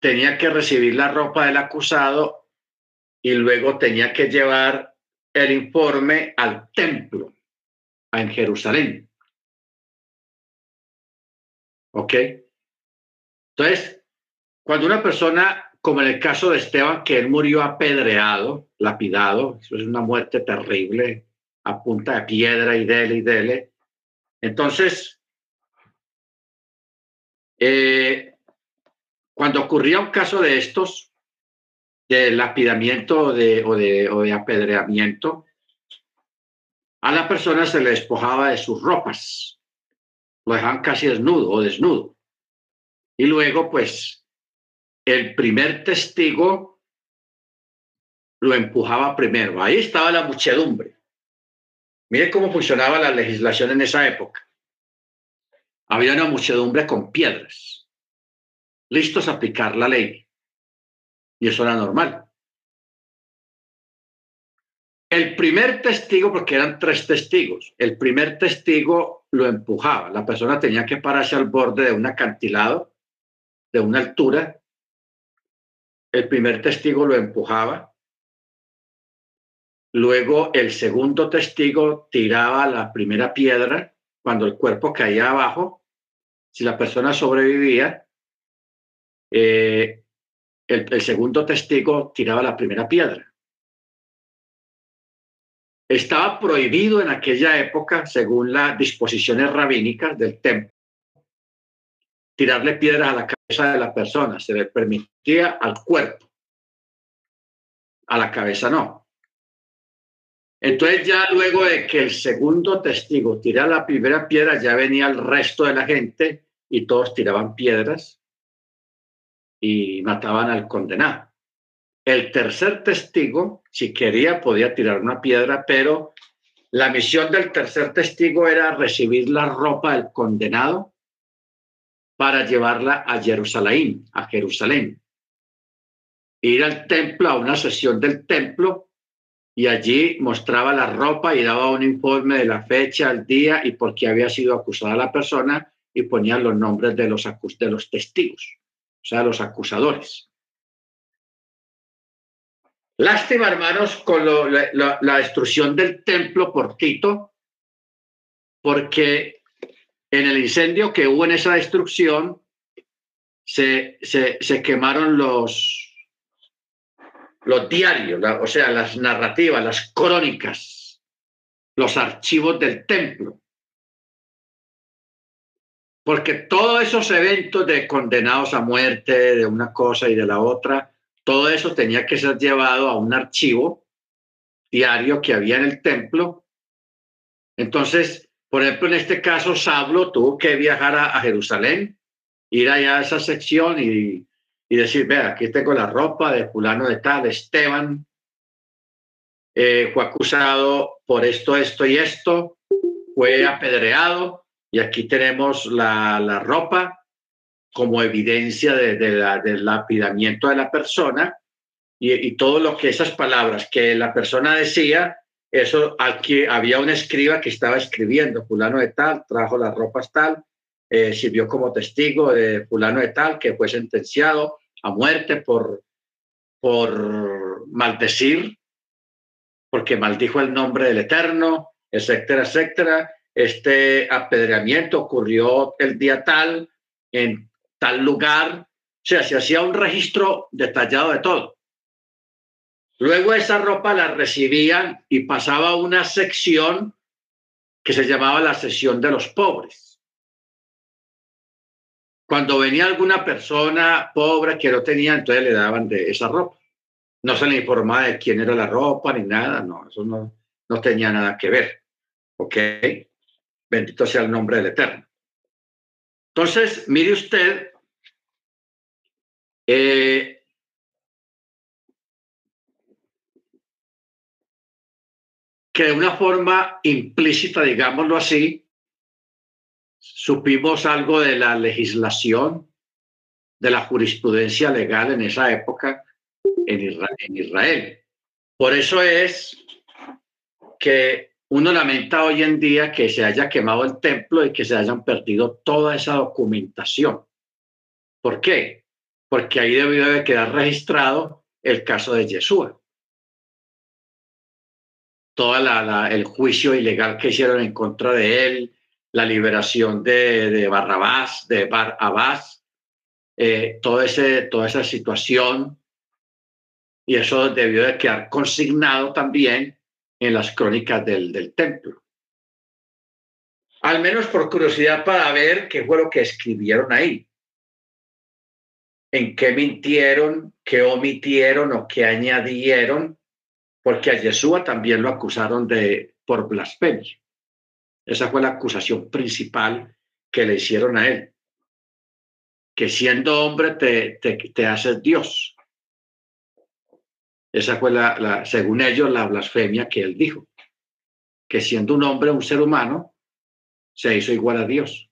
tenía que recibir la ropa del acusado y luego tenía que llevar el informe al templo en Jerusalén. ¿Ok? Entonces, cuando una persona, como en el caso de Esteban, que él murió apedreado, lapidado, eso es una muerte terrible, a punta de piedra y dele y dele, entonces, eh, cuando ocurría un caso de estos, de lapidamiento de, o, de, o de apedreamiento, a la persona se le despojaba de sus ropas, lo dejaban casi desnudo o desnudo. Y luego, pues, el primer testigo lo empujaba primero. Ahí estaba la muchedumbre. Mire cómo funcionaba la legislación en esa época. Había una muchedumbre con piedras, listos a aplicar la ley. Y eso era normal. El primer testigo, porque eran tres testigos, el primer testigo lo empujaba. La persona tenía que pararse al borde de un acantilado, de una altura. El primer testigo lo empujaba. Luego el segundo testigo tiraba la primera piedra cuando el cuerpo caía abajo. Si la persona sobrevivía, eh, el segundo testigo tiraba la primera piedra. Estaba prohibido en aquella época, según las disposiciones rabínicas del templo, tirarle piedras a la cabeza de la persona. Se le permitía al cuerpo, a la cabeza no. Entonces ya luego de que el segundo testigo tirara la primera piedra, ya venía el resto de la gente y todos tiraban piedras y mataban al condenado. El tercer testigo, si quería, podía tirar una piedra, pero la misión del tercer testigo era recibir la ropa del condenado para llevarla a Jerusalén, a Jerusalén. Ir al templo, a una sesión del templo, y allí mostraba la ropa y daba un informe de la fecha, el día y por qué había sido acusada la persona y ponía los nombres de los, de los testigos, o sea, los acusadores. Lástima, hermanos, con la, destrucción del templo por Tito, porque en el incendio que hubo en esa destrucción se, se, quemaron los, los diarios, o sea, las narrativas, las crónicas, los archivos del templo. Porque todos esos eventos de condenados a muerte, de una cosa y de la otra, todo eso tenía que ser llevado a un archivo diario que había en el templo. Entonces, por ejemplo, en este caso, Sablo tuvo que viajar a, Jerusalén, ir allá a esa sección y, decir, vea, aquí tengo la ropa de fulano de tal, Esteban, eh, fue acusado por esto, esto y esto, fue apedreado y aquí tenemos la ropa como evidencia de, del lapidamiento de la persona y, todo lo que esas palabras que la persona decía, eso aquí había un escriba que estaba escribiendo, fulano de tal, trajo las ropas tal, eh, sirvió como testigo de fulano de tal, que fue sentenciado a muerte por, por maldecir, porque maldijo el nombre del Eterno, etcétera, etcétera. Este apedreamiento ocurrió el día tal, en tal lugar, o sea, se hacía un registro detallado de todo. Luego esa ropa la recibían y pasaba a una sección que se llamaba la sección de los pobres. Cuando venía alguna persona pobre que no tenía, entonces le daban de esa ropa. No se le informaba de quién era la ropa ni nada, no, eso no, no tenía nada que ver. ¿Ok? Bendito sea el nombre del Eterno. Entonces, mire usted eh, que de una forma implícita, digámoslo así, supimos algo de la legislación, de la jurisprudencia legal en esa época en Israel. En Israel. Por eso es que uno lamenta hoy en día que se haya quemado el templo y que se hayan perdido toda esa documentación. ¿Por qué? porque ahí debió de quedar registrado el caso de Yeshua. Todo el juicio ilegal que hicieron en contra de él, la liberación de, Barrabás, de Bar eh, todo ese, toda esa situación, y eso debió de quedar consignado también en las crónicas del, del templo. Al menos por curiosidad para ver qué fue lo que escribieron ahí en qué mintieron, qué omitieron o qué añadieron, porque a Yeshua también lo acusaron de por blasfemia. Esa fue la acusación principal que le hicieron a él. Que siendo hombre te, te, te haces Dios. Esa fue la, según ellos, la blasfemia que él dijo. Que siendo un hombre, un ser humano, se hizo igual a Dios.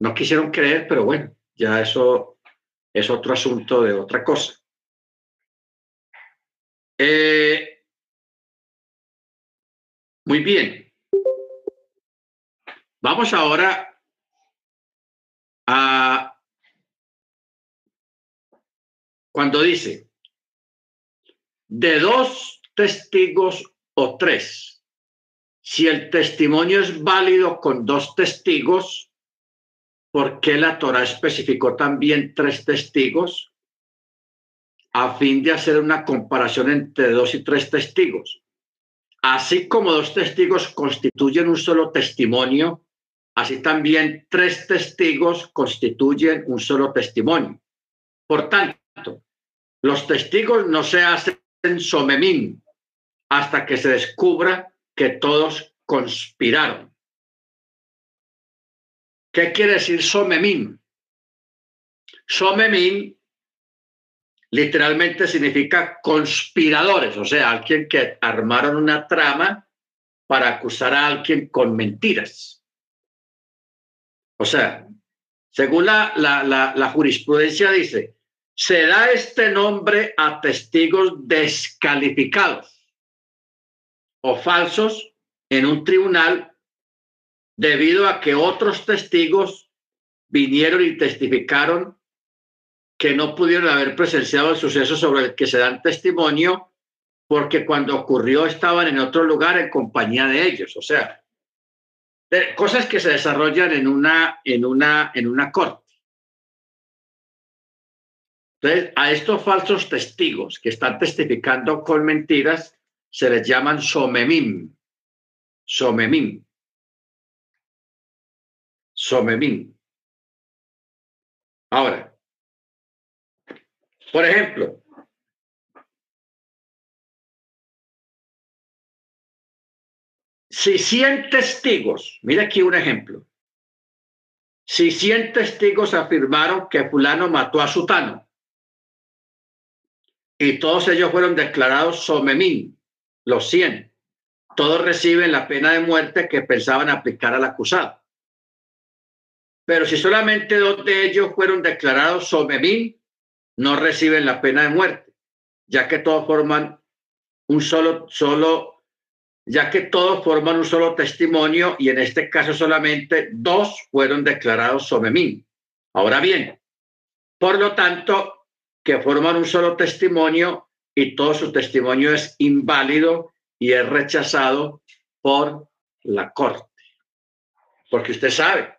No quisieron creer, pero bueno, ya eso es otro asunto de otra cosa. Eh, Muy bien. Vamos ahora a cuando dice de dos testigos o tres. Si el testimonio es válido con dos testigos, ¿por qué la Torah especificó también tres testigos? A fin de hacer una comparación entre dos y tres testigos. Así como dos testigos constituyen un solo testimonio, así también tres testigos constituyen un solo testimonio. Por tanto, los testigos no se hacen somemín hasta que se descubra que todos conspiraron. ¿Qué quiere decir somemín? Somemín literalmente significa conspiradores, o sea, alguien que armaron una trama para acusar a alguien con mentiras. O sea, según la, jurisprudencia dice, se da este nombre a testigos descalificados o falsos en un tribunal debido a que otros testigos vinieron y testificaron que no pudieron haber presenciado el suceso sobre el que se dan testimonio porque cuando ocurrió estaban en otro lugar en compañía de ellos. O sea, cosas que se desarrollan en una, en una, en una corte. A estos falsos testigos que están testificando con mentiras se les llaman somemim. Somemim. Somemim. Ahora, por ejemplo, si 100 testigos, mira aquí un ejemplo, si 100 testigos afirmaron que fulano mató a Sutano y todos ellos fueron declarados somemín, los 100, todos reciben la pena de muerte que pensaban aplicar al acusado. Pero si solamente dos de ellos fueron declarados somemín, no reciben la pena de muerte, ya que todos forman un solo, solo, ya que todos forman un solo testimonio y en este caso solamente dos fueron declarados somemín. Ahora bien, por lo tanto, que forman un solo testimonio y todo su testimonio es inválido y es rechazado por la corte. Porque usted sabe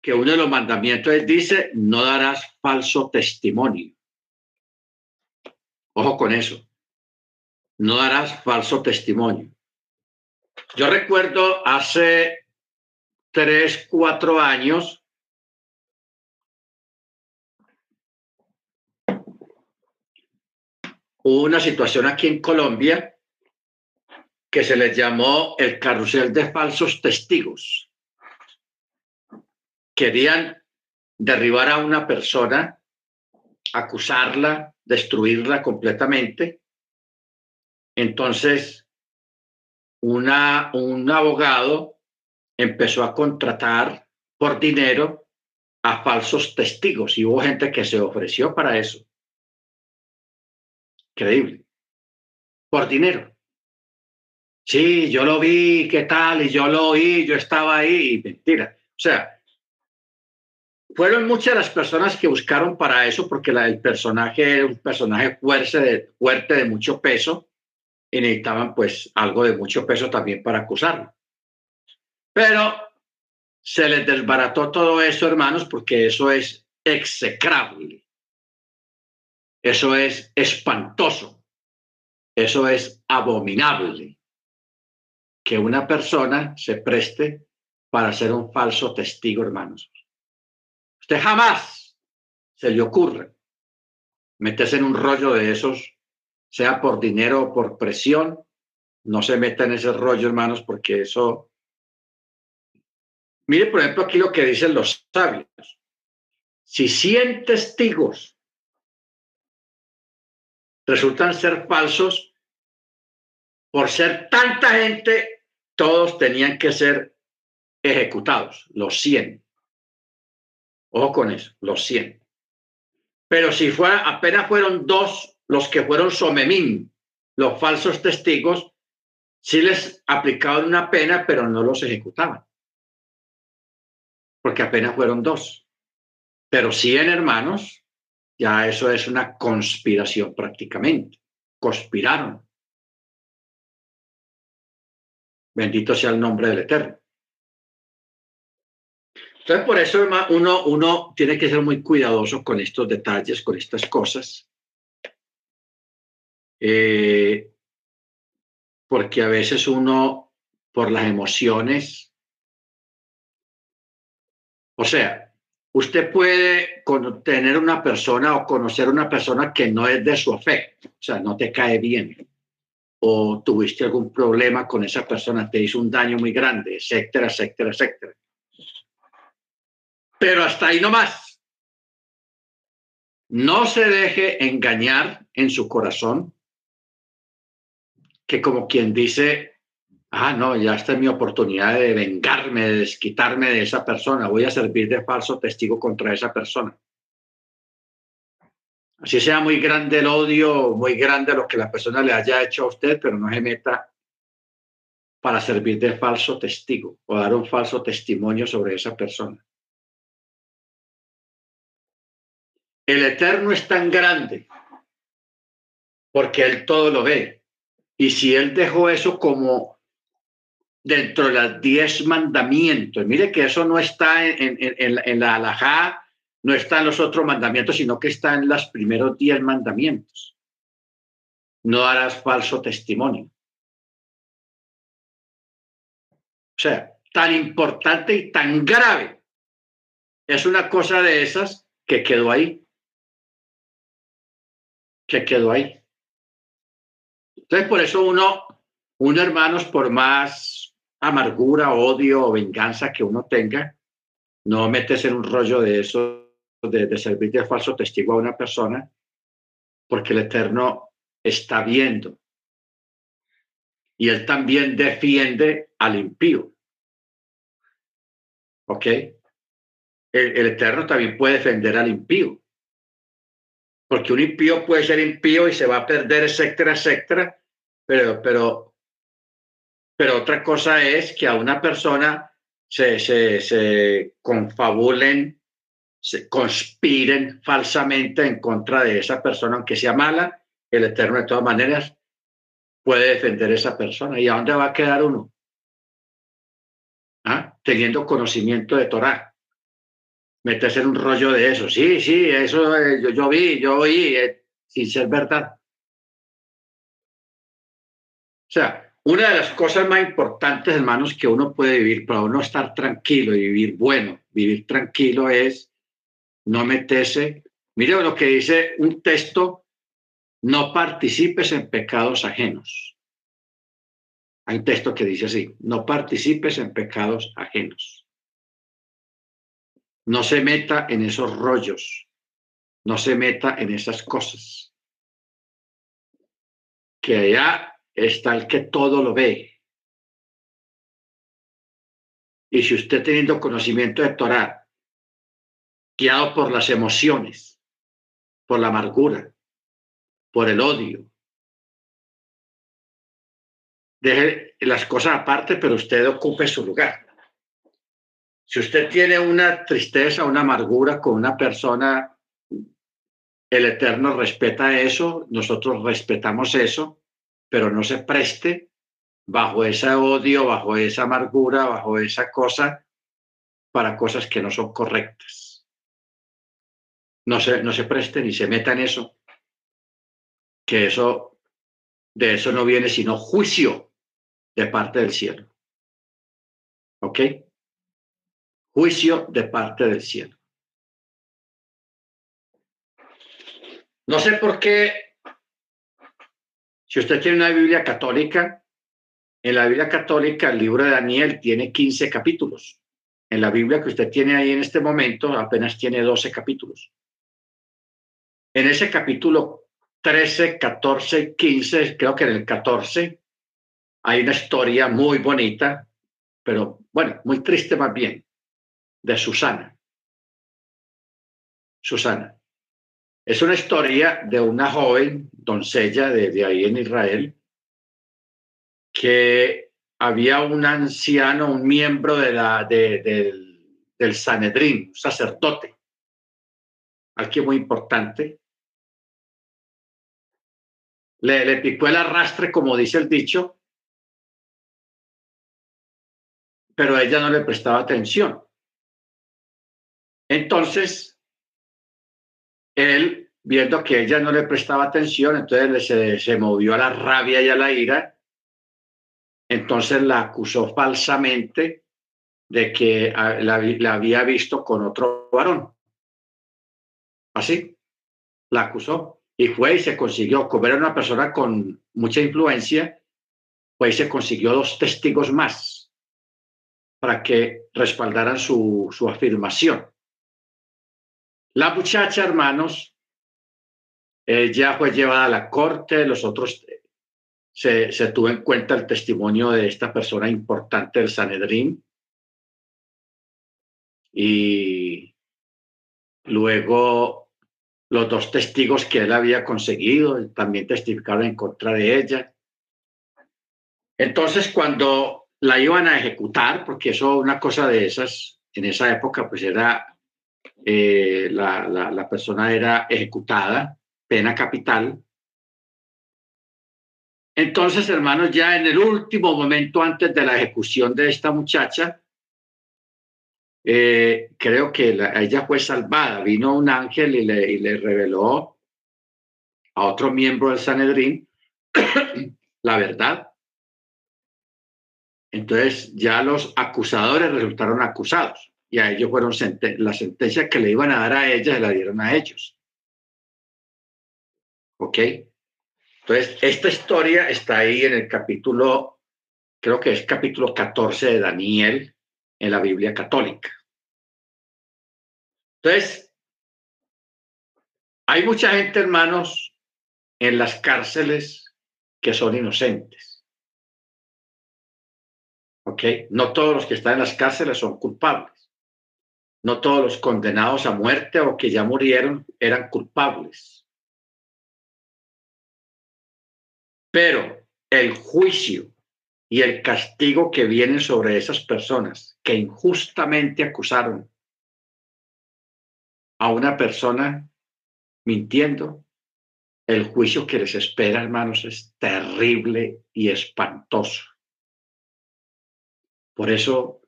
que uno de los mandamientos dice, no darás falso testimonio. Ojo con eso. No darás falso testimonio. Yo recuerdo hace tres, cuatro años, hubo una situación aquí en Colombia que se les llamó el carrusel de falsos testigos. Querían derribar a una persona, acusarla, destruirla completamente. Entonces, un abogado empezó a contratar por dinero a falsos testigos y hubo gente que se ofreció para eso. Increíble. Por dinero. Sí, yo lo vi, ¿qué tal? Y yo lo oí, yo estaba ahí, mentira. O sea, fueron muchas las personas que buscaron para eso, porque el personaje era un personaje fuerte de, fuerte de mucho peso y necesitaban pues algo de mucho peso también para acusarlo. Pero se les desbarató todo eso, hermanos, porque eso es execrable. Eso es espantoso. Eso es abominable. Que una persona se preste para ser un falso testigo, hermanos. Usted jamás se le ocurre meterse en un rollo de esos, sea por dinero o por presión. No se meta en ese rollo, hermanos, porque eso... Mire, por ejemplo, aquí lo que dicen los sabios. Si 100 testigos resultan ser falsos, por ser tanta gente, todos tenían que ser ejecutados, los 100. Ojo con eso, los 100. Pero si fuera, apenas fueron dos los que fueron somemín, los falsos testigos, sí les aplicaban una pena, pero no los ejecutaban. Porque apenas fueron dos. Pero 100 hermanos, ya eso es una conspiración prácticamente. Conspiraron. Bendito sea el nombre del Eterno. Entonces, por eso uno, uno tiene que ser muy cuidadoso con estos detalles, con estas cosas. Eh, porque a veces uno, por las emociones, o sea, usted puede tener una persona o conocer una persona que no es de su afecto, o sea, no te cae bien, o tuviste algún problema con esa persona, te hizo un daño muy grande, etcétera, etcétera, etcétera. Pero hasta ahí no más. No se deje engañar en su corazón que como quien dice, ah, no, ya esta es mi oportunidad de vengarme, de desquitarme de esa persona, voy a servir de falso testigo contra esa persona. Así sea muy grande el odio, muy grande lo que la persona le haya hecho a usted, pero no se meta para servir de falso testigo o dar un falso testimonio sobre esa persona. El Eterno es tan grande porque Él todo lo ve. Y si él dejó eso como dentro de los diez mandamientos, mire que eso no está en, en, la alajá, no está en los otros mandamientos, sino que está en los primeros diez mandamientos. No harás falso testimonio. O sea, tan importante y tan grave. Es una cosa de esas que quedó ahí. Que quedó ahí. Entonces, por eso uno, uno, hermanos, por más amargura, odio o venganza que uno tenga, no metes en un rollo de eso, de, servir de falso testigo a una persona, porque el Eterno está viendo. Y él también defiende al impío. ¿Ok? El, el, Eterno también puede defender al impío porque un impío puede ser impío y se va a perder, etcétera, etcétera, pero, pero, pero otra cosa es que a una persona se, se, se confabulen, se conspiren falsamente en contra de esa persona, aunque sea mala, el Eterno de todas maneras puede defender a esa persona. ¿Y a dónde va a quedar uno? ¿Ah? Teniendo conocimiento de Torah meterse en un rollo de eso. Sí, sí, eso eh, yo, yo, vi, yo oí, eh, sin ser verdad. O sea, una de las cosas más importantes, hermanos, que uno puede vivir para uno estar tranquilo y vivir bueno, vivir tranquilo es no meterse. Mire lo que dice un texto, no participes en pecados ajenos. Hay un texto que dice así, no participes en pecados ajenos. No se meta en esos rollos, no se meta en esas cosas. Que allá está el que todo lo ve. Y si usted teniendo conocimiento de Torah, guiado por las emociones, por la amargura, por el odio, deje las cosas aparte, pero usted ocupe su lugar. Si usted tiene una tristeza, una amargura con una persona, el Eterno respeta eso, nosotros respetamos eso, pero no se preste bajo ese odio, bajo esa amargura, bajo esa cosa, para cosas que no son correctas. No se, no se preste ni se meta en eso, que eso, de eso no viene sino juicio de parte del cielo. ¿Ok? juicio de parte del cielo. No sé por qué, si usted tiene una Biblia católica, en la Biblia católica el libro de Daniel tiene 15 capítulos. En la Biblia que usted tiene ahí en este momento apenas tiene 12 capítulos. En ese capítulo 13, 14, 15, creo que en el 14, hay una historia muy bonita, pero bueno, muy triste más bien, de Susana. Susana. Es una historia de una joven doncella de, ahí en Israel que había un anciano, un miembro de la, del, del Sanedrín, un sacerdote, aquí muy importante, le, le picó el arrastre, como dice el dicho, pero ella no le prestaba atención. Entonces, él, viendo que ella no le prestaba atención, entonces se, se movió a la rabia y a la ira, entonces la acusó falsamente de que la, la había visto con otro varón. Así, la acusó y fue y se consiguió, como era una persona con mucha influencia, pues se consiguió dos testigos más para que respaldaran su, su afirmación. La muchacha, hermanos, ella fue llevada a la corte, los otros se, se, tuvo en cuenta el testimonio de esta persona importante del Sanedrín. Y luego los dos testigos que él había conseguido también testificaron en contra de ella. Entonces, cuando la iban a ejecutar, porque eso, una cosa de esas, en esa época, pues era eh, la, la, persona era ejecutada, pena capital. Entonces, hermanos, ya en el último momento antes de la ejecución de esta muchacha, eh, creo que la, ella fue salvada. Vino un ángel y le, y le reveló a otro miembro del Sanedrín la verdad. Entonces ya los acusadores resultaron acusados y a ellos fueron la sentencia que le iban a dar a ella, se la dieron a ellos. ¿Ok? Entonces, esta historia está ahí en el capítulo, creo que es capítulo 14 de Daniel en la Biblia católica. Entonces, hay mucha gente, hermanos, en las cárceles que son inocentes. ¿Ok? No todos los que están en las cárceles son culpables. No todos los condenados a muerte o que ya murieron eran culpables. Pero el juicio y el castigo que vienen sobre esas personas que injustamente acusaron a una persona mintiendo, el juicio que les espera, hermanos, es terrible y espantoso. Por eso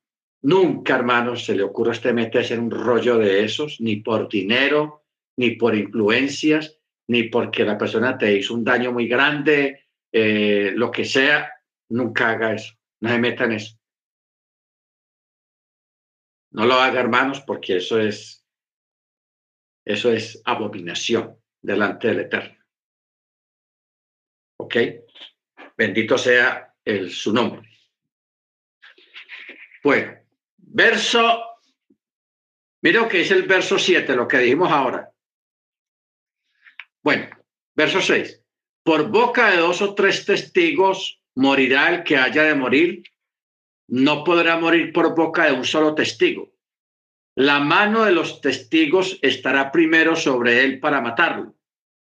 Nunca, hermanos, se le ocurra a usted meterse en un rollo de esos, ni por dinero, ni por influencias, ni porque la persona te hizo un daño muy grande, eh, lo que sea, nunca haga eso, no se meta en eso. No lo haga, hermanos, porque eso es, eso es abominación delante del Eterno. ¿Ok? Bendito sea el, su nombre. Bueno, Verso, mira lo que dice el verso 7, lo que dijimos ahora. Bueno, verso 6. Por boca de dos o tres testigos morirá el que haya de morir. No podrá morir por boca de un solo testigo. La mano de los testigos estará primero sobre él para matarlo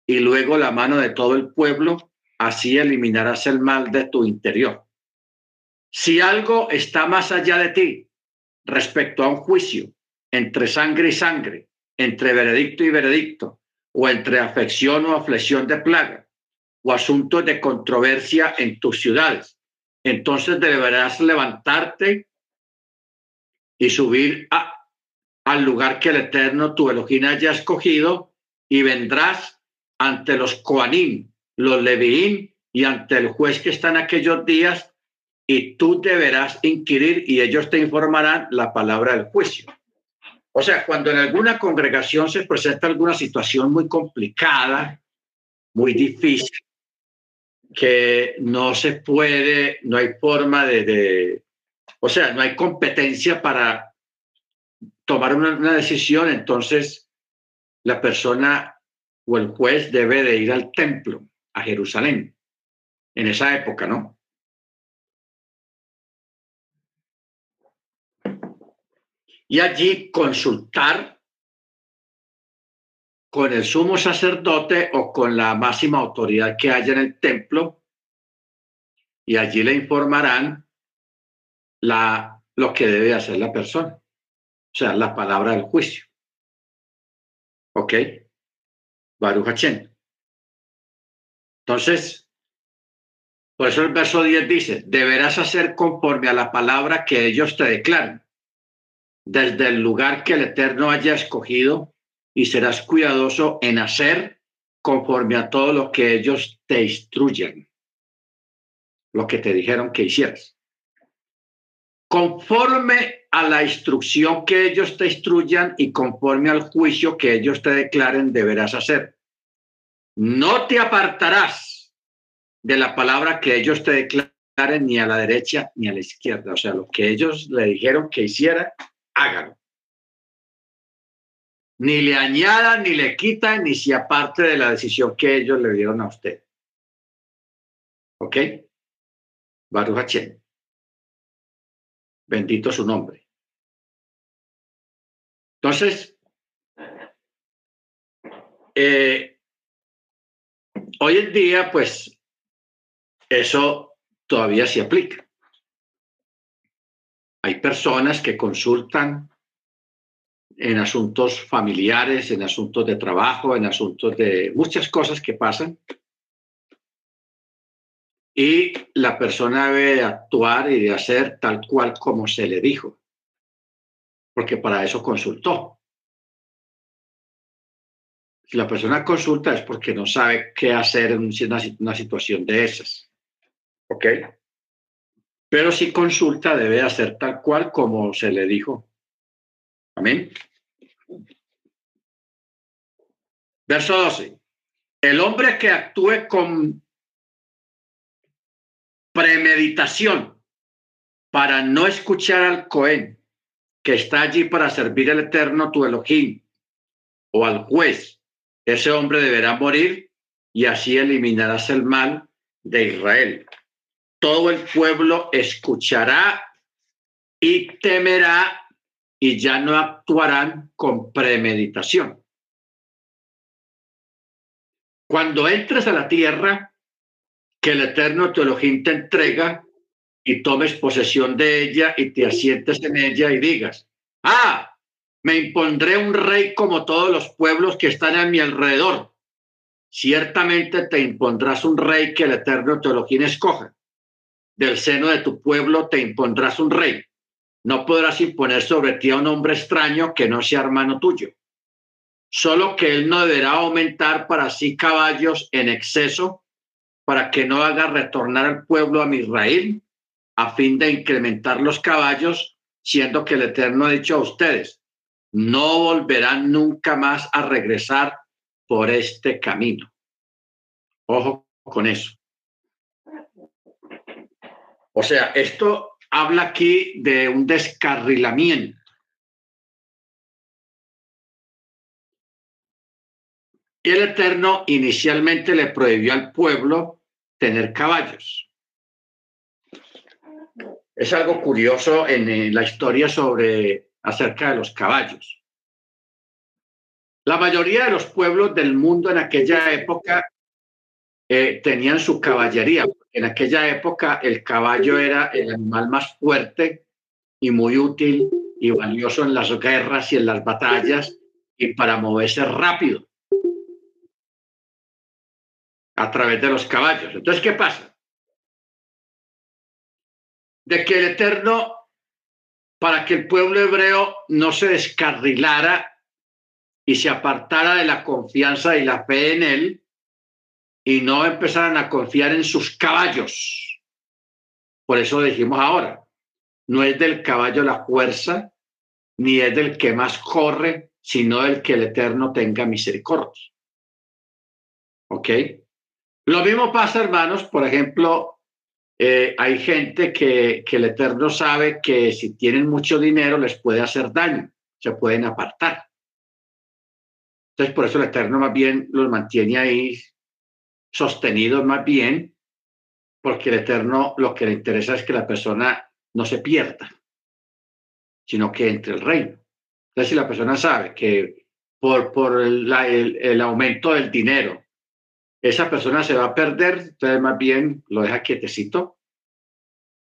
y luego la mano de todo el pueblo. Así eliminarás el mal de tu interior. Si algo está más allá de ti, respecto a un juicio entre sangre y sangre, entre veredicto y veredicto, o entre afección o aflicción de plaga, o asuntos de controversia en tus ciudades. Entonces deberás levantarte y subir al lugar que el Eterno, tu Elohim, haya escogido, y vendrás ante los Coanim, los Leviín, y ante el juez que está en aquellos días, y tú deberás inquirir y ellos te informarán la palabra del juicio. O sea, cuando en alguna congregación se presenta alguna situación muy complicada, muy difícil, que no se puede, no hay forma de, o sea, no hay competencia para tomar una, una decisión, entonces la persona o el juez debe de ir al templo, a Jerusalén, en esa época, ¿no? Y allí consultar con el sumo sacerdote o con la máxima autoridad que haya en el templo y allí le informarán la, lo que debe hacer la persona, o sea, la palabra del juicio. ¿Ok? Baruch Hachem. Entonces, por eso el verso 10 dice, deberás hacer conforme a la palabra que ellos te declaran, desde el lugar que el Eterno haya escogido, y serás cuidadoso en hacer conforme a todo lo que ellos te instruyen, lo que te dijeron que hicieras. Conforme a la instrucción que ellos te instruyan y conforme al juicio que ellos te declaren, deberás hacer. No te apartarás de la palabra que ellos te declaren ni a la derecha ni a la izquierda. O sea, lo que ellos le dijeron que hiciera, hágalo. Ni le añadan, ni le quitan, ni se aparte de la decisión que ellos le dieron a usted. ¿Ok? Baruch Hachem. Bendito su nombre. Entonces, eh, hoy en día, pues, eso todavía se aplica. Hay personas que consultan en asuntos familiares, en asuntos de trabajo, en asuntos de muchas cosas que pasan. Y la persona debe actuar y de hacer tal cual como se le dijo, porque para eso consultó. Si la persona consulta es porque no sabe qué hacer en una situación de esas. ¿Ok? Pero si consulta debe hacer tal cual como se le dijo. Amén. Verso 12. El hombre que actúe con premeditación para no escuchar al Cohen, que está allí para servir al Eterno tu Elohim, o al juez, ese hombre deberá morir y así eliminarás el mal de Israel todo el pueblo escuchará y temerá y ya no actuarán con premeditación. Cuando entres a la tierra que el Eterno Teologín te entrega y tomes posesión de ella y te asientes en ella y digas, ah, me impondré un rey como todos los pueblos que están a mi alrededor. Ciertamente te impondrás un rey que el Eterno Teologín escoja del seno de tu pueblo te impondrás un rey. No podrás imponer sobre ti a un hombre extraño que no sea hermano tuyo. Solo que él no deberá aumentar para sí caballos en exceso para que no haga retornar al pueblo a Israel a fin de incrementar los caballos, siendo que el Eterno ha dicho a ustedes, no volverán nunca más a regresar por este camino. Ojo con eso. O sea, esto habla aquí de un descarrilamiento. Y el Eterno inicialmente le prohibió al pueblo tener caballos. Es algo curioso en la historia sobre acerca de los caballos. La mayoría de los pueblos del mundo en aquella época eh, tenían su caballería. En aquella época el caballo era el animal más fuerte y muy útil y valioso en las guerras y en las batallas y para moverse rápido a través de los caballos. Entonces, ¿qué pasa? De que el Eterno, para que el pueblo hebreo no se descarrilara y se apartara de la confianza y la fe en él, y no empezaran a confiar en sus caballos. Por eso dijimos ahora, no es del caballo la fuerza, ni es del que más corre, sino del que el Eterno tenga misericordia. ¿Ok? Lo mismo pasa, hermanos, por ejemplo, eh, hay gente que, que el Eterno sabe que si tienen mucho dinero les puede hacer daño, se pueden apartar. Entonces, por eso el Eterno más bien los mantiene ahí sostenido más bien porque el Eterno lo que le interesa es que la persona no se pierda, sino que entre el reino. Entonces, si la persona sabe que por, por el, el, aumento del dinero, esa persona se va a perder, entonces más bien lo deja quietecito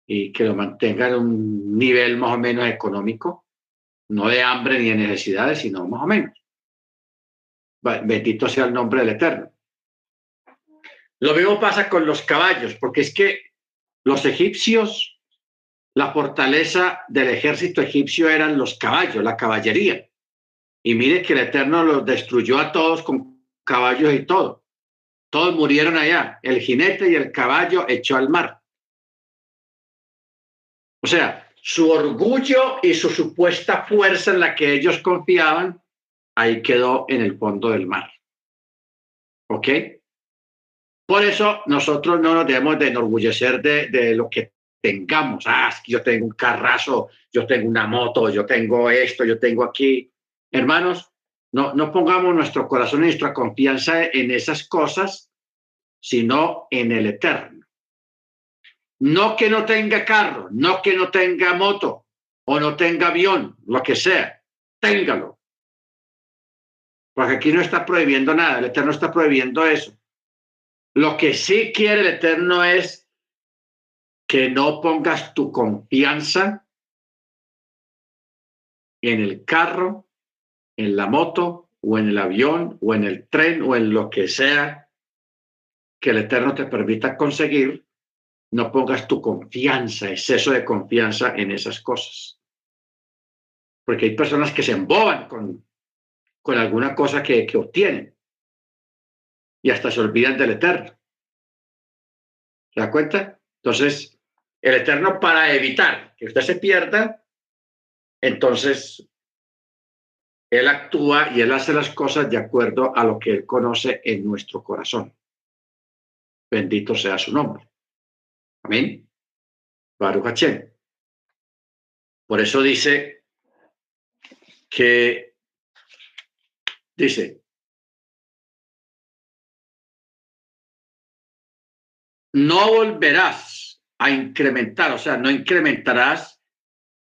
y que lo mantenga en un nivel más o menos económico, no de hambre ni de necesidades, sino más o menos. Bendito sea el nombre del Eterno. Lo mismo pasa con los caballos, porque es que los egipcios, la fortaleza del ejército egipcio eran los caballos, la caballería. Y mire que el Eterno los destruyó a todos con caballos y todo. Todos murieron allá. El jinete y el caballo echó al mar. O sea, su orgullo y su supuesta fuerza en la que ellos confiaban, ahí quedó en el fondo del mar. ¿Ok? Por eso nosotros no nos debemos de enorgullecer de, de lo que tengamos. Ah, yo tengo un carrazo, yo tengo una moto, yo tengo esto, yo tengo aquí. Hermanos, no, no pongamos nuestro corazón y nuestra confianza en esas cosas, sino en el eterno. No que no tenga carro, no que no tenga moto o no tenga avión, lo que sea, téngalo. Porque aquí no está prohibiendo nada, el Eterno está prohibiendo eso. Lo que sí quiere el Eterno es que no pongas tu confianza en el carro, en la moto o en el avión o en el tren o en lo que sea que el Eterno te permita conseguir, no pongas tu confianza, exceso de confianza en esas cosas. Porque hay personas que se emboban con, con alguna cosa que, que obtienen y hasta se olvidan del Eterno. ¿Se da cuenta? Entonces, el Eterno para evitar que usted se pierda, entonces Él actúa y Él hace las cosas de acuerdo a lo que Él conoce en nuestro corazón. Bendito sea su nombre. Amén. Baruch Hashem. Por eso dice que, dice, no volverás a incrementar, o sea, no incrementarás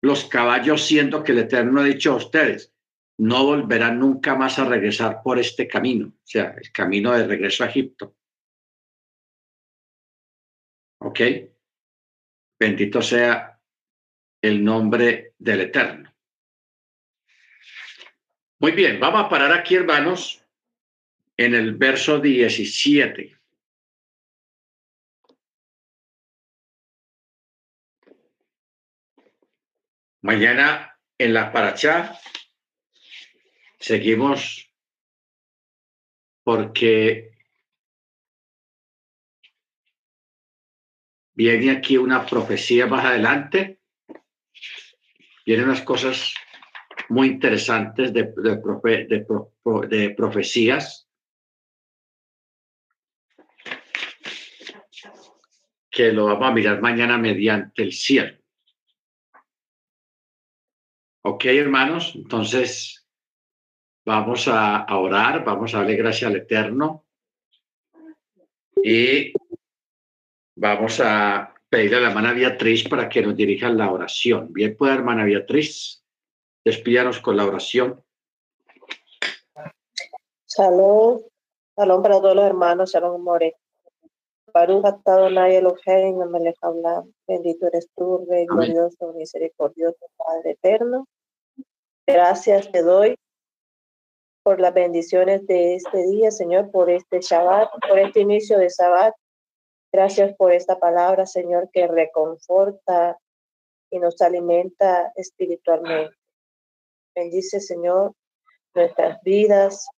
los caballos siendo que el Eterno ha dicho a ustedes, no volverán nunca más a regresar por este camino, o sea, el camino de regreso a Egipto. ¿Ok? Bendito sea el nombre del Eterno. Muy bien, vamos a parar aquí, hermanos, en el verso 17. Mañana en la Parachá seguimos porque viene aquí una profecía más adelante. Vienen unas cosas muy interesantes de, de profecías que lo vamos a mirar mañana mediante el cielo. Ok, hermanos, entonces vamos a, orar, vamos a darle gracias al Eterno y vamos a pedirle a la hermana Beatriz para que nos dirija la oración. Bien, puede, hermana Beatriz, despídanos con la oración. Salud, salud para todos los hermanos, shalom more. Baruch Adonai Elohim, Bendito eres tú, Rey glorioso, misericordioso, Padre eterno. Gracias te doy por las bendiciones de este día, Señor, por este Shabbat, por este inicio de Shabbat. Gracias por esta palabra, Señor, que reconforta y nos alimenta espiritualmente. Bendice, Señor, nuestras vidas,